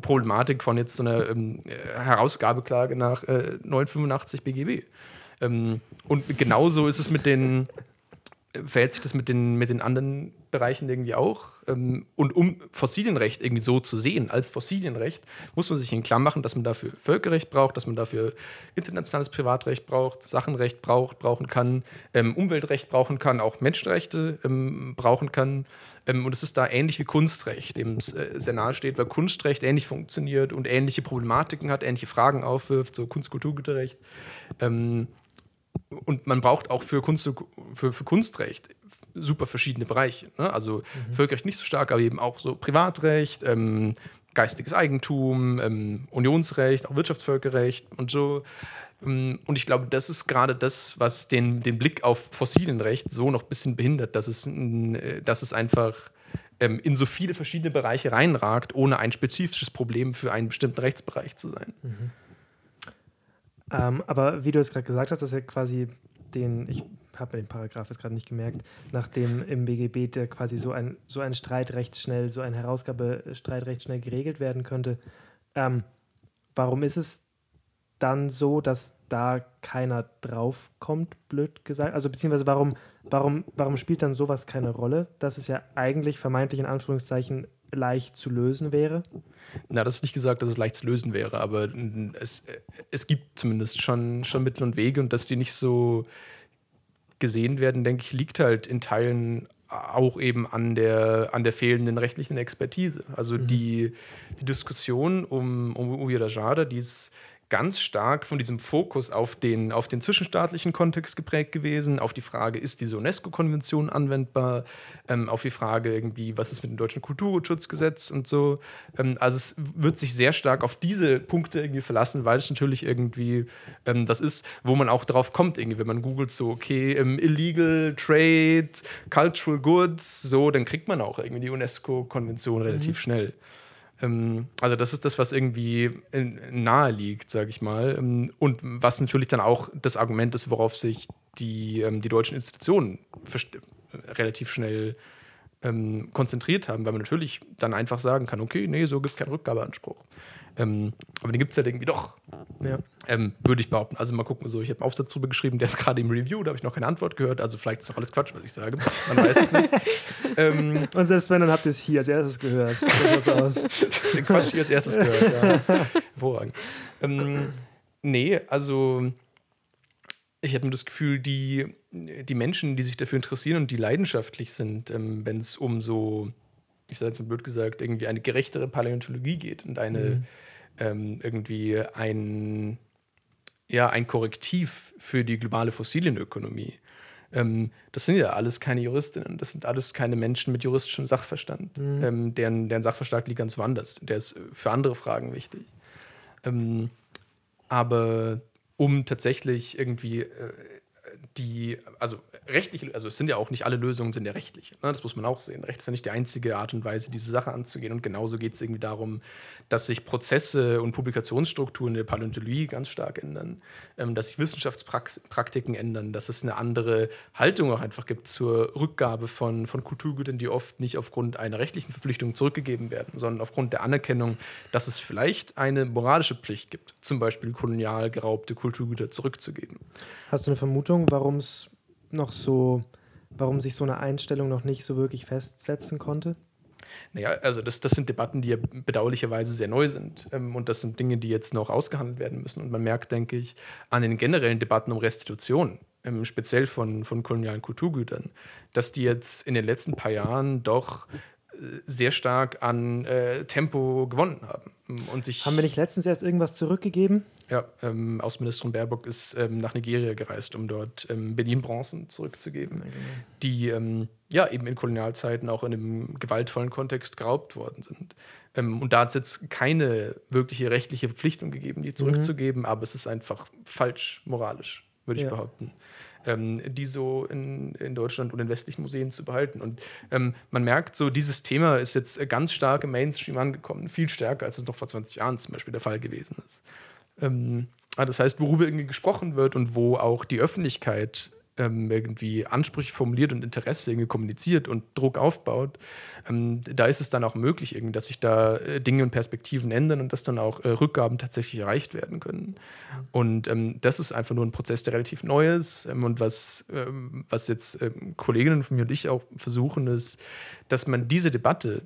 Problematik von jetzt so einer ähm, Herausgabeklage nach äh, 985 BGB. Ähm, und genauso ist es mit den, verhält sich das mit den, mit den anderen Bereichen irgendwie auch. Ähm, und um Fossilienrecht irgendwie so zu sehen, als Fossilienrecht, muss man sich in klar machen, dass man dafür Völkerrecht braucht, dass man dafür internationales Privatrecht braucht, Sachenrecht braucht, brauchen kann, ähm, Umweltrecht brauchen kann, auch Menschenrechte ähm, brauchen kann. Ähm, und es ist da ähnlich wie Kunstrecht, dem es äh, sehr nahe steht, weil Kunstrecht ähnlich funktioniert und ähnliche Problematiken hat, ähnliche Fragen aufwirft, so Kunst-Kulturgüterrecht. Ähm, und man braucht auch für, Kunst, für, für Kunstrecht super verschiedene Bereiche. Ne? Also mhm. Völkerrecht nicht so stark, aber eben auch so Privatrecht, ähm, geistiges Eigentum, ähm, Unionsrecht, auch Wirtschaftsvölkerrecht und so. Ähm, und ich glaube, das ist gerade das, was den, den Blick auf Fossilienrecht so noch ein bisschen behindert, dass es, äh, dass es einfach ähm, in so viele verschiedene Bereiche reinragt, ohne ein spezifisches Problem für einen bestimmten Rechtsbereich zu sein. Mhm. Ähm, aber wie du es gerade gesagt hast, dass er quasi den, ich habe den Paragraph jetzt gerade nicht gemerkt, nachdem im BGB der quasi so ein, so ein Streit recht schnell, so ein Herausgabestreit recht schnell geregelt werden könnte. Ähm, warum ist es dann so, dass da keiner draufkommt, blöd gesagt? Also beziehungsweise warum, warum, warum spielt dann sowas keine Rolle? dass es ja eigentlich vermeintlich in Anführungszeichen leicht zu lösen wäre? Na, das ist nicht gesagt, dass es leicht zu lösen wäre, aber es, es gibt zumindest schon, schon Mittel und Wege und dass die nicht so gesehen werden, denke ich, liegt halt in Teilen auch eben an der, an der fehlenden rechtlichen Expertise. Also mhm. die, die Diskussion um, um Uyirajada, die ist ganz stark von diesem Fokus auf den, auf den zwischenstaatlichen Kontext geprägt gewesen, auf die Frage, ist diese UNESCO-Konvention anwendbar, ähm, auf die Frage irgendwie, was ist mit dem deutschen Kulturschutzgesetz und so. Ähm, also es wird sich sehr stark auf diese Punkte irgendwie verlassen, weil es natürlich irgendwie ähm, das ist, wo man auch drauf kommt, irgendwie, wenn man googelt, so, okay, ähm, illegal trade, cultural goods, so, dann kriegt man auch irgendwie die UNESCO-Konvention relativ mhm. schnell. Ähm, also das ist das, was irgendwie nahe liegt, sage ich mal. Ähm, und was natürlich dann auch das Argument ist, worauf sich die, ähm, die deutschen Institutionen relativ schnell konzentriert haben, weil man natürlich dann einfach sagen kann, okay, nee, so gibt es keinen Rückgabeanspruch. Ähm, aber den gibt es halt irgendwie doch. Ja. Ähm, würde ich behaupten. Also mal gucken, so, ich habe einen Aufsatz drüber geschrieben, der ist (laughs) gerade im Review, da habe ich noch keine Antwort gehört. Also vielleicht ist doch alles Quatsch, was ich sage. Man weiß es nicht. (laughs) ähm, Und selbst wenn, dann habt ihr es hier als erstes gehört. aus. (laughs) Den Quatsch hier als erstes gehört, ja. Hervorragend. Ähm, nee, also ich habe mir das Gefühl, die, die Menschen, die sich dafür interessieren und die leidenschaftlich sind, ähm, wenn es um so ich sage jetzt so blöd gesagt, irgendwie eine gerechtere Paläontologie geht und eine mhm. ähm, irgendwie ein, ja, ein Korrektiv für die globale Fossilienökonomie. Ähm, das sind ja alles keine Juristinnen, das sind alles keine Menschen mit juristischem Sachverstand. Mhm. Ähm, deren, deren Sachverstand liegt ganz woanders. Der ist für andere Fragen wichtig. Ähm, aber um tatsächlich irgendwie äh, die, also rechtlich, also es sind ja auch nicht alle Lösungen sind ja rechtlich. Ne? Das muss man auch sehen. Recht ist ja nicht die einzige Art und Weise, diese Sache anzugehen. Und genauso geht es irgendwie darum, dass sich Prozesse und Publikationsstrukturen der Paläontologie ganz stark ändern, ähm, dass sich Wissenschaftspraktiken ändern, dass es eine andere Haltung auch einfach gibt zur Rückgabe von, von Kulturgütern, die oft nicht aufgrund einer rechtlichen Verpflichtung zurückgegeben werden, sondern aufgrund der Anerkennung, dass es vielleicht eine moralische Pflicht gibt, zum Beispiel kolonial geraubte Kulturgüter zurückzugeben. Hast du eine Vermutung, warum es noch so, warum sich so eine Einstellung noch nicht so wirklich festsetzen konnte? Naja, also das, das sind Debatten, die ja bedauerlicherweise sehr neu sind. Ähm, und das sind Dinge, die jetzt noch ausgehandelt werden müssen. Und man merkt, denke ich, an den generellen Debatten um Restitution, ähm, speziell von, von kolonialen Kulturgütern, dass die jetzt in den letzten paar Jahren doch sehr stark an äh, Tempo gewonnen haben. Und sich haben wir nicht letztens erst irgendwas zurückgegeben? Ja, ähm, Außenministerin Baerbock ist ähm, nach Nigeria gereist, um dort ähm, Benin-Bronzen zurückzugeben, ja, genau. die ähm, ja eben in Kolonialzeiten auch in einem gewaltvollen Kontext geraubt worden sind. Ähm, und da hat es jetzt keine wirkliche rechtliche Verpflichtung gegeben, die zurückzugeben, mhm. aber es ist einfach falsch moralisch, würde ich ja. behaupten ähm, die so in, in Deutschland und in westlichen Museen zu behalten. Und ähm, man merkt so, dieses Thema ist jetzt ganz stark im Mainstream angekommen, viel stärker, als es noch vor 20 Jahren zum Beispiel der Fall gewesen ist. Ähm, ah, das heißt, worüber irgendwie gesprochen wird und wo auch die Öffentlichkeit ähm, irgendwie Ansprüche formuliert und Interesse irgendwie kommuniziert und Druck aufbaut, ähm, da ist es dann auch möglich, irgendwie, dass sich da äh, Dinge und Perspektiven ändern und dass dann auch äh, Rückgaben tatsächlich erreicht werden können. Und ähm, das ist einfach nur ein Prozess, der relativ neu ist ähm, und was, ähm, was jetzt ähm, Kolleginnen von mir und ich auch versuchen, ist, dass man diese Debatte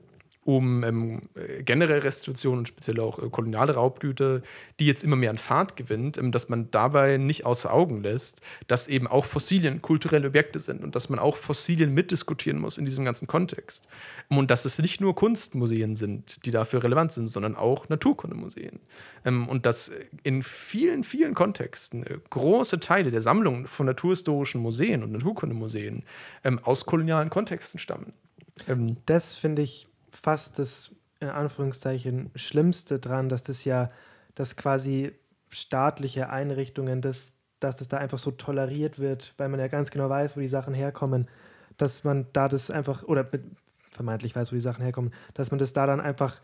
um ähm, generell Restitution und speziell auch äh, koloniale Raubgüter, die jetzt immer mehr an Fahrt gewinnt, ähm, dass man dabei nicht außer Augen lässt, dass eben auch Fossilien kulturelle Objekte sind und dass man auch Fossilien mitdiskutieren muss in diesem ganzen Kontext. Und dass es nicht nur Kunstmuseen sind, die dafür relevant sind, sondern auch Naturkundemuseen. Ähm, und dass in vielen, vielen Kontexten äh, große Teile der Sammlungen von naturhistorischen Museen und Naturkundemuseen ähm, aus kolonialen Kontexten stammen. Ähm, das finde ich fast das in Anführungszeichen Schlimmste dran, dass das ja, dass quasi staatliche Einrichtungen, dass, dass das da einfach so toleriert wird, weil man ja ganz genau weiß, wo die Sachen herkommen, dass man da das einfach, oder vermeintlich weiß, wo die Sachen herkommen, dass man das da dann einfach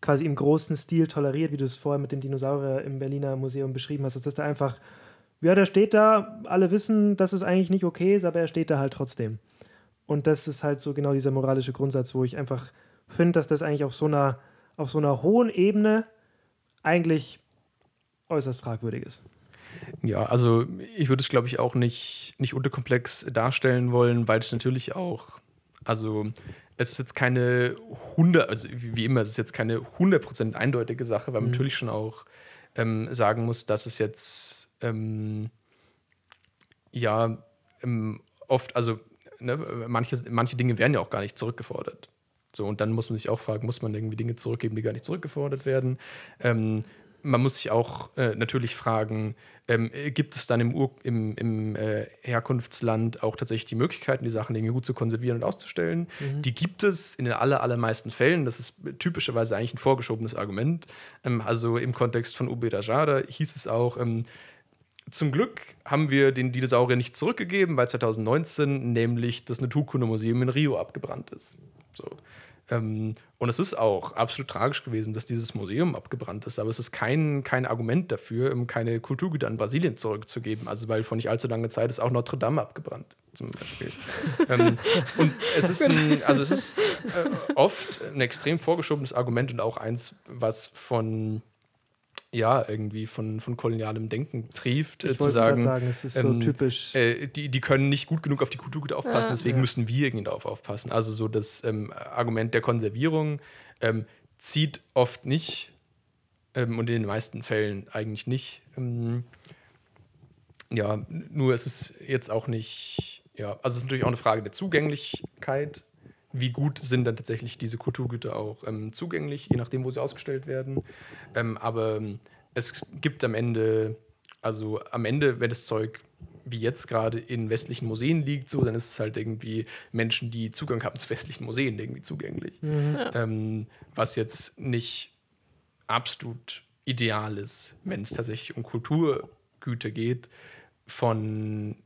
quasi im großen Stil toleriert, wie du es vorher mit dem Dinosaurier im Berliner Museum beschrieben hast, dass das da einfach, ja, der steht da, alle wissen, dass es eigentlich nicht okay ist, aber er steht da halt trotzdem. Und das ist halt so genau dieser moralische Grundsatz, wo ich einfach finde, dass das eigentlich auf so einer, auf so einer hohen Ebene eigentlich äußerst fragwürdig ist. Ja, also ich würde es, glaube ich, auch nicht, nicht unterkomplex darstellen wollen, weil es natürlich auch, also es ist jetzt keine 100, also wie immer, es ist jetzt keine 100% eindeutige Sache, weil man mhm. natürlich schon auch ähm, sagen muss, dass es jetzt ähm, ja ähm, oft, also ne, manche, manche Dinge werden ja auch gar nicht zurückgefordert. So, und dann muss man sich auch fragen, muss man irgendwie Dinge zurückgeben, die gar nicht zurückgefordert werden? Ähm, man muss sich auch äh, natürlich fragen, ähm, gibt es dann im, Ur im, im äh, Herkunftsland auch tatsächlich die Möglichkeiten, die Sachen irgendwie gut zu konservieren und auszustellen? Mhm. Die gibt es in den aller, allermeisten Fällen. Das ist typischerweise eigentlich ein vorgeschobenes Argument. Ähm, also im Kontext von Ube Rajada hieß es auch, ähm, zum Glück haben wir den Dinosaurier nicht zurückgegeben, weil 2019 nämlich das Naturkundemuseum in Rio abgebrannt ist. So. Ähm, und es ist auch absolut tragisch gewesen, dass dieses Museum abgebrannt ist. Aber es ist kein, kein Argument dafür, um keine Kulturgüter an Brasilien zurückzugeben. Also, weil vor nicht allzu langer Zeit ist auch Notre Dame abgebrannt, zum Beispiel. (laughs) ähm, und es ist, ein, also es ist äh, oft ein extrem vorgeschobenes Argument und auch eins, was von ja, irgendwie von, von kolonialem Denken trieft, äh, zu sagen, sagen, es ist ähm, so typisch. Äh, die, die können nicht gut genug auf die Kulturgüter aufpassen, ja. deswegen ja. müssen wir irgendwie darauf aufpassen. Also so das ähm, Argument der Konservierung ähm, zieht oft nicht ähm, und in den meisten Fällen eigentlich nicht. Ähm, ja, nur ist es jetzt auch nicht, ja, also es ist natürlich auch eine Frage der Zugänglichkeit wie gut sind dann tatsächlich diese Kulturgüter auch ähm, zugänglich, je nachdem, wo sie ausgestellt werden. Ähm, aber ähm, es gibt am Ende, also am Ende, wenn das Zeug wie jetzt gerade in westlichen Museen liegt, so, dann ist es halt irgendwie Menschen, die Zugang haben zu westlichen Museen irgendwie zugänglich. Mhm. Ähm, was jetzt nicht absolut ideal ist, wenn es tatsächlich um Kulturgüter geht, von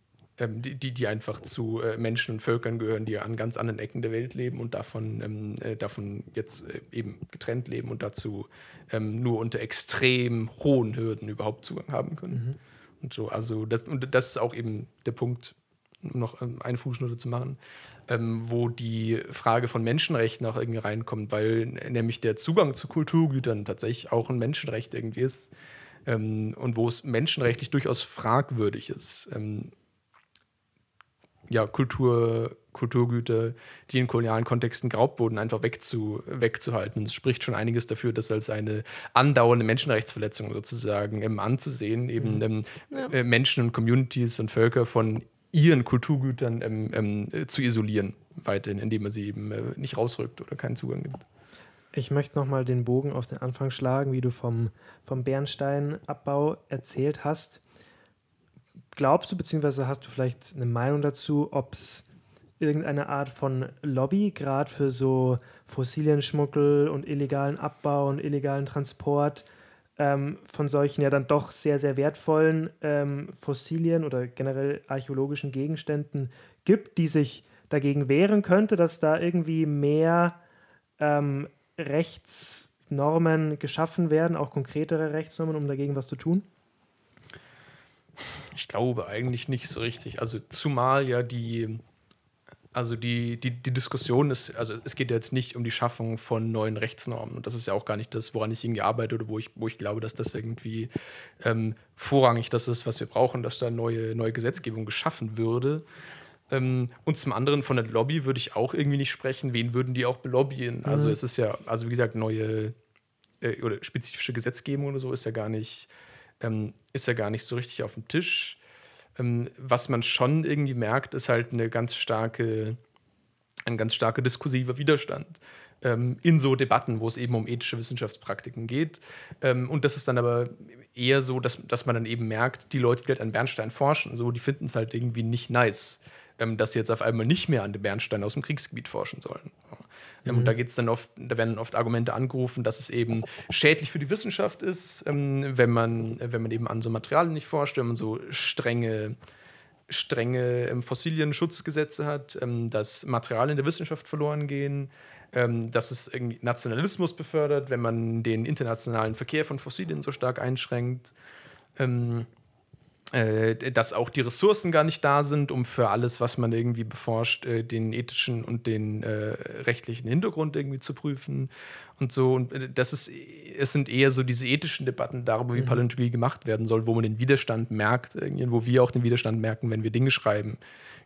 ähm, die, die, die, einfach zu äh, Menschen und Völkern gehören, die an ganz anderen Ecken der Welt leben und davon, ähm, äh, davon jetzt äh, eben getrennt leben und dazu ähm, nur unter extrem hohen Hürden überhaupt Zugang haben können. Mhm. Und so, also das, und das ist auch eben der Punkt, um noch ähm, eine Fußnote zu machen, ähm, wo die Frage von Menschenrechten auch irgendwie reinkommt, weil nämlich der Zugang zu Kulturgütern tatsächlich auch ein Menschenrecht irgendwie ist. Ähm, und wo es menschenrechtlich durchaus fragwürdig ist, ähm, ja, Kultur, Kulturgüter, die in kolonialen Kontexten geraubt wurden, einfach wegzu, wegzuhalten. Und es spricht schon einiges dafür, das als eine andauernde Menschenrechtsverletzung sozusagen ähm, anzusehen, eben mhm. ähm, ja. äh, Menschen und Communities und Völker von ihren Kulturgütern ähm, ähm äh, zu isolieren, weiterhin, indem man sie eben äh, nicht rausrückt oder keinen Zugang gibt. Ich möchte nochmal den Bogen auf den Anfang schlagen, wie du vom, vom Bernsteinabbau erzählt hast glaubst du, beziehungsweise hast du vielleicht eine Meinung dazu, ob es irgendeine Art von Lobby, gerade für so Fossilienschmuggel und illegalen Abbau und illegalen Transport ähm, von solchen ja dann doch sehr, sehr wertvollen ähm, Fossilien oder generell archäologischen Gegenständen gibt, die sich dagegen wehren könnte, dass da irgendwie mehr ähm, Rechtsnormen geschaffen werden, auch konkretere Rechtsnormen, um dagegen was zu tun? Ich glaube eigentlich nicht so richtig. Also zumal ja die, also die, die, die Diskussion ist, also es geht ja jetzt nicht um die Schaffung von neuen Rechtsnormen. Und das ist ja auch gar nicht das, woran ich irgendwie arbeite oder wo ich, wo ich glaube, dass das irgendwie ähm, vorrangig das ist, was wir brauchen, dass da neue, neue Gesetzgebung geschaffen würde. Ähm, und zum anderen von der Lobby würde ich auch irgendwie nicht sprechen. Wen würden die auch belobbyen? Mhm. Also es ist ja, also wie gesagt, neue äh, oder spezifische Gesetzgebung oder so ist ja gar nicht ähm, ist ja gar nicht so richtig auf dem Tisch. Ähm, was man schon irgendwie merkt, ist halt eine ganz starke, ein ganz starker diskursiver Widerstand ähm, in so Debatten, wo es eben um ethische Wissenschaftspraktiken geht. Ähm, und das ist dann aber eher so, dass, dass man dann eben merkt, die Leute, die halt an Bernstein forschen, so, die finden es halt irgendwie nicht nice, ähm, dass sie jetzt auf einmal nicht mehr an den Bernstein aus dem Kriegsgebiet forschen sollen. Mhm. Und da geht's dann oft, da werden oft Argumente angerufen, dass es eben schädlich für die Wissenschaft ist, ähm, wenn, man, wenn man eben an so Materialien nicht forscht, wenn man so strenge strenge ähm, Fossilien-Schutzgesetze hat, ähm, dass Materialien der Wissenschaft verloren gehen, ähm, dass es irgendwie Nationalismus befördert, wenn man den internationalen Verkehr von Fossilien so stark einschränkt. Ähm, äh, dass auch die Ressourcen gar nicht da sind, um für alles, was man irgendwie beforscht, äh, den ethischen und den äh, rechtlichen Hintergrund irgendwie zu prüfen und so. Und äh, das ist, es sind eher so diese ethischen Debatten darüber, wie mhm. Paläontologie gemacht werden soll, wo man den Widerstand merkt, wo wir auch den Widerstand merken, wenn wir Dinge schreiben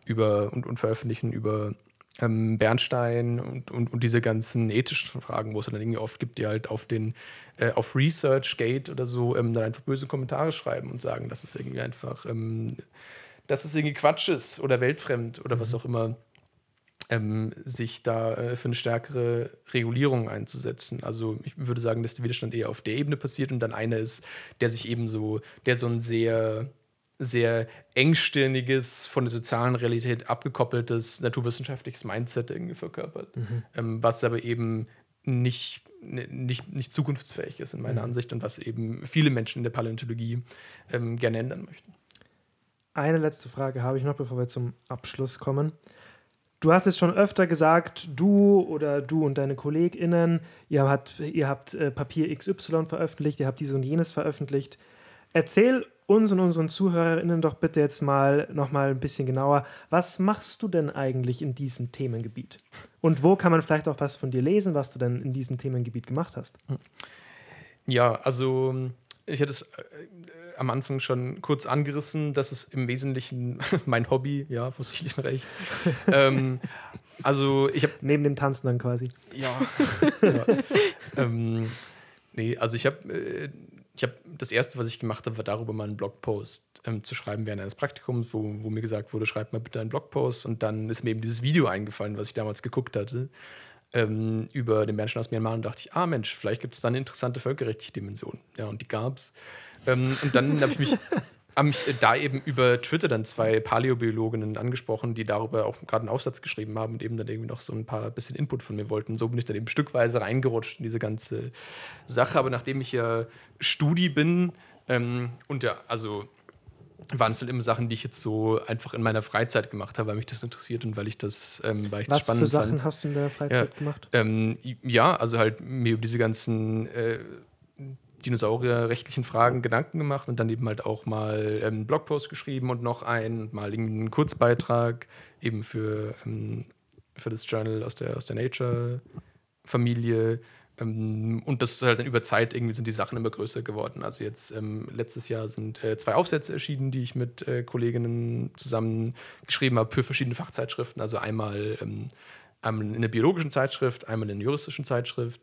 über und, und veröffentlichen über ähm, Bernstein und, und, und, diese ganzen ethischen Fragen, wo es dann irgendwie oft gibt, die halt auf den äh, auf ResearchGate oder so ähm, dann einfach böse Kommentare schreiben und sagen, dass es irgendwie einfach, ähm, dass es irgendwie Quatsch ist oder weltfremd oder mhm. was auch immer, ähm, sich da äh, für eine stärkere Regulierung einzusetzen. Also ich würde sagen, dass der Widerstand eher auf der Ebene passiert und dann einer ist, der sich eben so, der so ein sehr sehr engstirniges, von der sozialen Realität abgekoppeltes naturwissenschaftliches Mindset irgendwie verkörpert, mhm. ähm, was aber eben nicht, nicht, nicht zukunftsfähig ist in meiner mhm. Ansicht und was eben viele Menschen in der Paläontologie ähm, gerne ändern möchten. Eine letzte Frage habe ich noch, bevor wir zum Abschluss kommen. Du hast es schon öfter gesagt, du oder du und deine KollegInnen, ihr habt, ihr habt äh, Papier XY veröffentlicht, ihr habt dies und jenes veröffentlicht. Erzähl uns und unseren ZuhörerInnen doch bitte jetzt mal noch mal ein bisschen genauer, was machst du denn eigentlich in diesem Themengebiet? Und wo kann man vielleicht auch was von dir lesen, was du denn in diesem Themengebiet gemacht hast? Ja, also ich hätte es äh, am Anfang schon kurz angerissen, das ist im Wesentlichen (laughs) mein Hobby, ja, Fossilienrecht. (laughs) ähm, also ich habe neben dem Tanzen dann quasi. Ja. (laughs) ja. ähm, nee, also ich habe äh, ich habe das erste, was ich gemacht habe, war darüber mal einen Blogpost ähm, zu schreiben während eines Praktikums, wo, wo mir gesagt wurde, schreib mal bitte einen Blogpost. Und dann ist mir eben dieses Video eingefallen, was ich damals geguckt hatte, ähm, über den Menschen aus Myanmar. Und dachte ich, ah Mensch, vielleicht gibt es da eine interessante völkerrechtliche Dimension. Ja, und die gab es. Ähm, und dann habe ich mich (laughs) haben mich äh, da eben über Twitter dann zwei Paläobiologinnen angesprochen, die darüber auch gerade einen Aufsatz geschrieben haben und eben dann irgendwie noch so ein paar bisschen Input von mir wollten. So bin ich dann eben stückweise reingerutscht in diese ganze Sache. Aber nachdem ich ja Studi bin ähm, und ja, also waren es halt immer Sachen, die ich jetzt so einfach in meiner Freizeit gemacht habe, weil mich das interessiert und weil ich das, ähm, weil ich das Was spannend für Sachen fand. hast du in der Freizeit gemacht? Ähm, ja, also halt mir über diese ganzen äh, dinosaurierrechtlichen Fragen Gedanken gemacht und dann eben halt auch mal ähm, einen Blogpost geschrieben und noch einen, mal einen Kurzbeitrag eben für, ähm, für das Journal aus der, aus der Nature-Familie. Ähm, und das halt dann über Zeit irgendwie sind die Sachen immer größer geworden. Also jetzt letztes Jahr sind äh, zwei Aufsätze erschienen, die ich mit äh, Kolleginnen zusammen geschrieben habe für verschiedene Fachzeitschriften. Also einmal, einmal in der biologischen Zeitschrift, einmal in der juristischen Zeitschrift.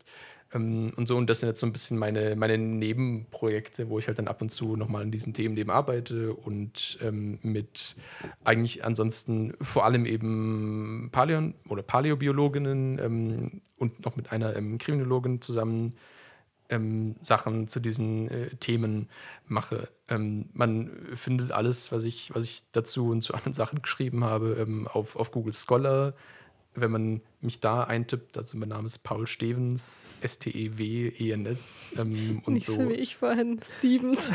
Ähm, und so, und das sind jetzt so ein bisschen meine, meine Nebenprojekte, wo ich halt dann ab und zu nochmal an diesen Themen eben arbeite und ähm, mit eigentlich ansonsten vor allem eben Paläon oder Paläobiologinnen ähm, und noch mit einer ähm, Kriminologin zusammen ähm, Sachen zu diesen äh, Themen mache. Man findet alles, was ich, was ich dazu und zu anderen Sachen geschrieben habe, auf, auf Google Scholar wenn man mich da eintippt, also mein Name ist Paul Stevens, S-T-E-W-E-N-S ähm, und Nicht so. so. wie ich vorhin, Stevens.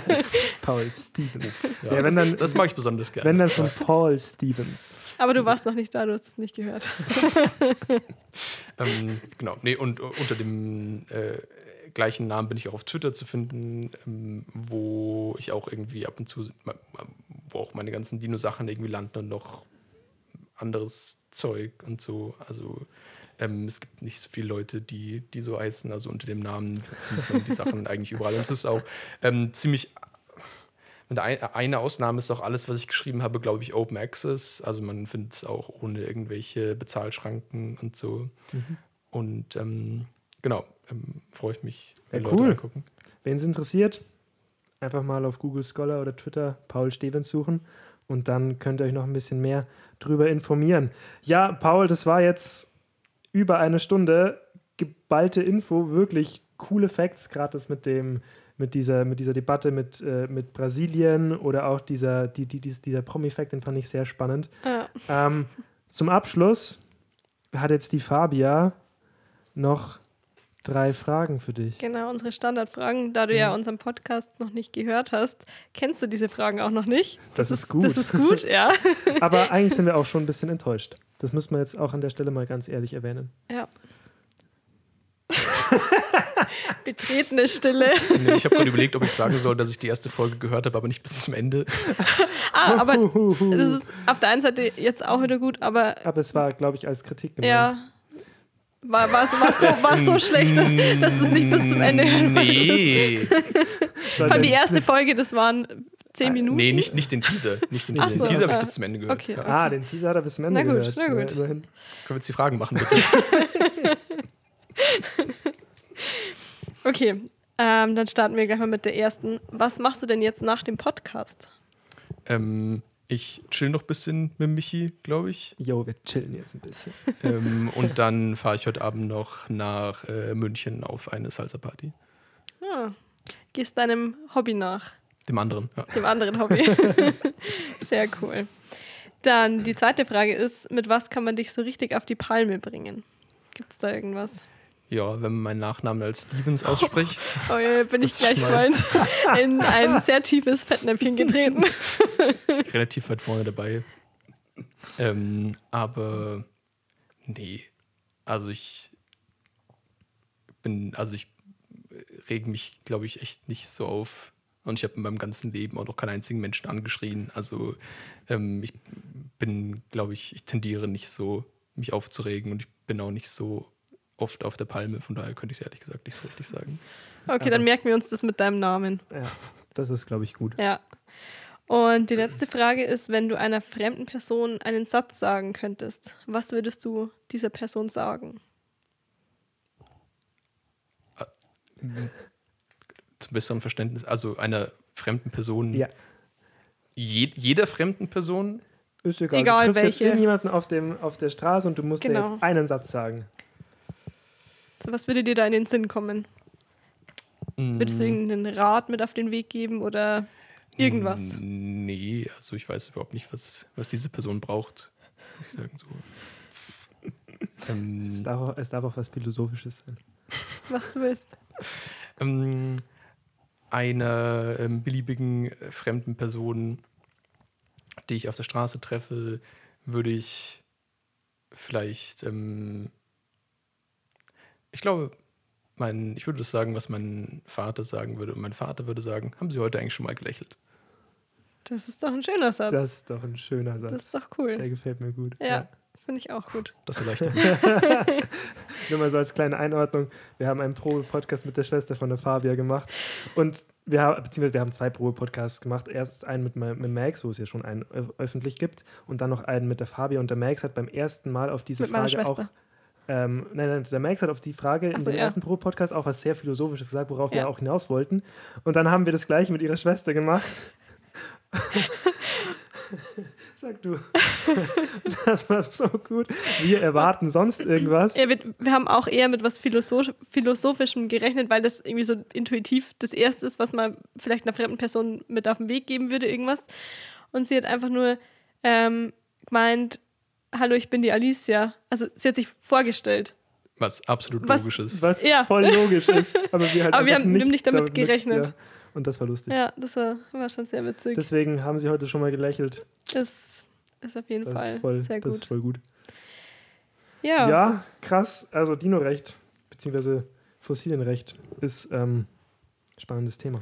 (laughs) Paul Stevens. Ja, Ja, wenn das, dann- das mag ich besonders gerne. Wenn dann von Paul Stevens. Aber du warst noch nicht da, du hast es nicht gehört. (laughs) Ähm, genau, nee, und unter dem äh, gleichen Namen bin ich auch auf Twitter zu finden, ähm, wo ich auch irgendwie ab und zu, wo auch meine ganzen Dino-Sachen irgendwie landen und noch anderes Zeug und so. Also ähm, es gibt nicht so viele Leute, die, die so heißen. Also unter dem Namen findet man die Sachen (laughs) eigentlich überall. Und es ist auch ähm, ziemlich und ein, eine Ausnahme ist auch alles, was ich geschrieben habe, glaube ich, Open Access. Also man findet es auch ohne irgendwelche Bezahlschranken und so. Und ähm, genau, ähm, freue ich mich, wenn Ja, Leute cool. angucken. Wen es interessiert, einfach mal auf Google Scholar oder Twitter Paul Stevens suchen und dann könnt ihr euch noch ein bisschen mehr drüber informieren. Ja, Paul, das war jetzt über eine Stunde geballte Info, wirklich coole Facts, gerade das mit dem mit dieser, mit dieser Debatte mit, äh, mit Brasilien oder auch dieser, die, die, dies- dieser Promi-Fact, den fand ich sehr spannend. Ja. Ähm, zum Abschluss hat jetzt die Fabia noch drei Fragen für dich. Genau, unsere Standardfragen. Da du ja unseren Podcast noch nicht gehört hast, kennst du diese Fragen auch noch nicht. Das ist gut. Das ist gut, ja. (laughs) Aber eigentlich sind wir auch schon ein bisschen enttäuscht. Das muss man jetzt auch an der Stelle mal ganz ehrlich erwähnen. ja. (laughs) Betretene Stille. Nee, ich habe gerade überlegt, ob ich sagen soll, dass ich die erste Folge gehört habe, aber nicht bis zum Ende. (laughs) Ah, aber das ist auf der einen Seite jetzt auch wieder gut, aber Aber es war, glaube ich, als Kritik gemeint. ja. War, war, war, so, war so schlecht, dass, dass du es nicht bis zum Ende hören. Nee. Allem die erste Folge, das waren zehn Minuten. Nee, nicht, nicht den Teaser. Nicht den, den so, Teaser habe ah. ich bis zum Ende gehört. Okay, Ja. okay. Ah, den Teaser hat er bis zum Ende Na gut, gehört. na gut. Ja. Können wir jetzt die Fragen machen, bitte? (laughs) Okay, ähm, dann starten wir gleich mal mit der ersten. Was machst du denn jetzt nach dem Podcast? ähm, ich chill noch ein bisschen mit Michi, glaube ich. Jo, wir chillen jetzt ein bisschen. (laughs) ähm, und dann fahre ich heute Abend noch nach äh, München auf eine Salsa-Party. Ah, gehst deinem Hobby nach, Dem anderen. Ja. dem anderen Hobby. (laughs) Sehr cool. Dann die zweite Frage ist, mit was kann man dich so richtig auf die Palme bringen? Gibt es da irgendwas? Ja, wenn man meinen Nachnamen als Stevens ausspricht. (laughs) Oh, ja, bin ich gleich vorhin (laughs) in ein sehr tiefes Fettnäpfchen getreten. (laughs) relativ weit vorne dabei. Ähm, aber nee, also ich bin, also ich reg mich, glaube ich, echt nicht so auf. Und ich habe in meinem ganzen Leben auch noch keinen einzigen Menschen angeschrien. Also ähm, ich bin, glaube ich, ich tendiere nicht so, mich aufzuregen und ich bin auch nicht so oft auf der Palme. Von daher könnte ich es ehrlich gesagt nicht so richtig sagen. (laughs) Okay, dann merken wir uns das mit deinem Namen. Ja, das ist, glaube ich, gut. Ja. Und die letzte Frage ist, wenn du einer fremden Person einen Satz sagen könntest, was würdest du dieser Person sagen? Zum besseren Verständnis, also einer fremden Person, Ja, je, jeder fremden Person ist egal. Egal du triffst jetzt welche. irgendjemanden auf, dem, auf der Straße und du musst dir Genau. jetzt einen Satz sagen. So, was würde dir da in den Sinn kommen? Würdest du Mm. irgendeinen Rat mit auf den Weg geben oder irgendwas? Nee, also ich weiß überhaupt nicht, was, was diese Person braucht. Ich sagen so. Es ähm, darf, auch, es darf auch was Philosophisches sein. Was du willst? ähm, einer ähm, beliebigen äh, fremden Person, die ich auf der Straße treffe, würde ich vielleicht, ähm, ich glaube, mein, ich würde das sagen, was mein Vater sagen würde. Und mein Vater würde sagen, haben Sie heute eigentlich schon mal gelächelt? Das ist doch ein schöner Satz. Das ist doch ein schöner Satz. Das ist doch cool. Der gefällt mir gut. Ja, finde ich auch gut. Das erleichtert. (laughs) Nur mal so als kleine Einordnung. Wir haben einen Probe-Podcast mit der Schwester von der Fabia gemacht. Und wir haben, beziehungsweise wir haben zwei Probe-Podcasts gemacht. Erst einen mit, mit Max, wo es ja schon einen öf- öffentlich gibt. Und dann noch einen mit der Fabia. Und der Max hat beim ersten Mal auf diese Mit Frage auch. Ähm, nein, nein, der Max hat auf die Frage Ach in so, dem ja. ersten Probe-Podcast auch was sehr Philosophisches gesagt, worauf Ja. wir auch hinaus wollten. Und dann haben wir das gleiche mit ihrer Schwester gemacht. (laughs) Sag du. Das war so gut. Wir erwarten sonst irgendwas. Ja, wir, wir haben auch eher mit was Philosoph Philosophischem gerechnet, weil das irgendwie so intuitiv das Erste ist, was man vielleicht einer fremden Person mit auf den Weg geben würde, irgendwas. Und sie hat einfach nur ähm, gemeint, hallo, ich bin die Alicia. Also sie hat sich vorgestellt. Was absolut Was- logisch ist. Was Ja. voll logisch ist. Aber wir, (laughs) halt Aber wir haben nicht damit damit- gerechnet. Ja. Und das war lustig. Ja, das war, war schon sehr witzig. Das Deswegen haben sie heute schon mal gelächelt. ist, ist auf jeden Das Fall voll, sehr Das ist gut. voll gut. Ja. Ja, krass. Also Dino-Recht, beziehungsweise Fossilienrecht, ist ähm, spannendes Thema.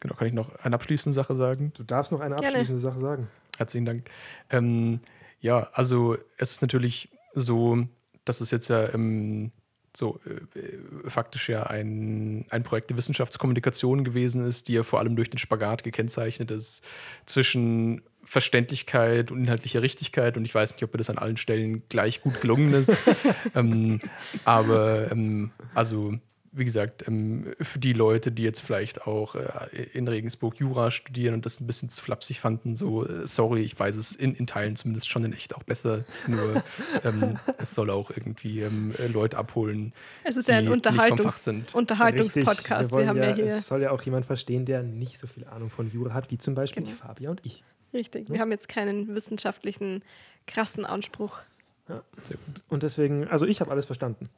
Genau, kann ich noch eine abschließende Sache sagen? Du darfst noch eine Gerne. abschließende Sache sagen. Herzlichen Dank. Ähm, ja, also es ist natürlich so, dass es jetzt ja ähm, so äh, faktisch ja ein, ein Projekt der Wissenschaftskommunikation gewesen ist, die ja vor allem durch den Spagat gekennzeichnet ist zwischen Verständlichkeit und inhaltlicher Richtigkeit. Und ich weiß nicht, ob mir das an allen Stellen gleich gut gelungen ist. (laughs) ähm, aber ähm, also wie gesagt, ähm, für die Leute, die jetzt vielleicht auch äh, in Regensburg Jura studieren und das ein bisschen zu flapsig fanden, so, äh, sorry, ich weiß es in, in Teilen zumindest schon in echt auch besser. Nur (laughs) ähm, es soll auch irgendwie ähm, äh, Leute abholen, Es ist die ja ein nicht vom Fach Unterhaltungs sind. Unterhaltungspodcast. Wir, wollen haben ja, hier. Es soll ja auch jemand verstehen, der nicht so viel Ahnung von Jura hat, wie zum Beispiel Genau. die Fabia und ich. Richtig. Wir haben jetzt keinen wissenschaftlichen, krassen Anspruch. Sehr gut. Und deswegen, also ich habe alles verstanden.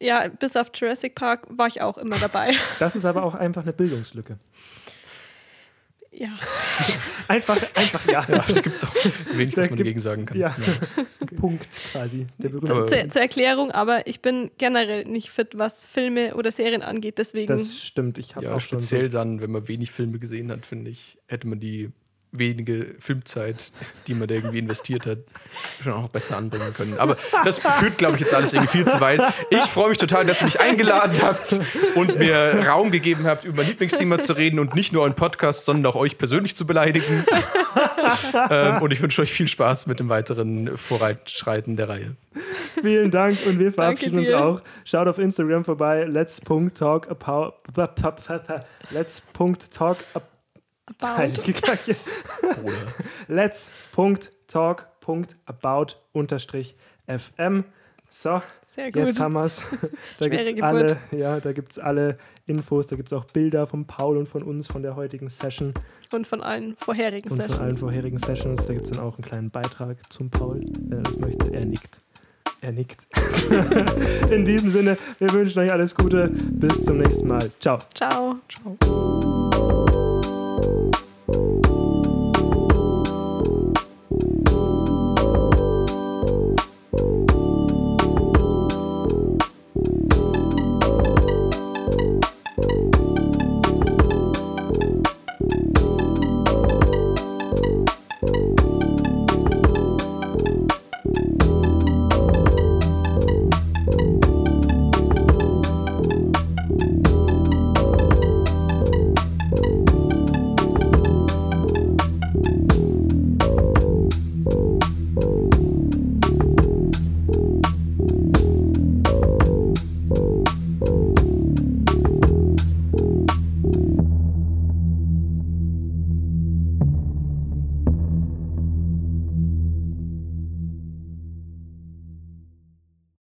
Ja, bis auf Jurassic Park war ich auch immer dabei. (laughs) Das ist aber auch einfach eine Bildungslücke. ja. (laughs) Einfach, einfach ja. Ja, da gibt es auch wenig, Da was man dagegen sagen kann. Ja. (laughs) Punkt quasi. Der Zur, zur Erklärung, aber ich bin generell nicht fit, was Filme oder Serien angeht. Deswegen, Das stimmt. Ich habe Ja, auch schon so speziell dann, wenn man wenig Filme gesehen hat, finde ich, hätte man die wenige Filmzeit, die man da irgendwie investiert hat, schon auch besser anbringen können. Aber das (laughs) führt, glaube ich, jetzt alles irgendwie viel zu weit. Ich freue mich total, dass ihr mich eingeladen habt und mir Raum gegeben habt, über mein Lieblingsthema zu reden und nicht nur euren Podcast, sondern auch euch persönlich zu beleidigen. ähm, und ich wünsche euch viel Spaß mit dem weiteren Vorschreiten der Reihe. Vielen Dank und wir verabschieden uns auch. Schaut auf Instagram vorbei. Let's.talk about. (laughs) Let's.talk about. About. Oder (laughs) Let's.talk.about unterstrich FM. So, sehr gut. jetzt haben wir es. (laughs) Da gibt es alle, ja, da gibt's alle Infos, da gibt es auch Bilder von Paul und von uns von der heutigen Session Und von allen vorherigen und von allen Sessions. vorherigen Sessions. Da gibt es dann auch einen kleinen Beitrag zum Paul, wenn er das möchte. Er nickt. Er nickt. (laughs) In diesem Sinne, wir wünschen euch alles Gute. Bis zum nächsten Mal. Ciao. Ciao. ciao. Bye.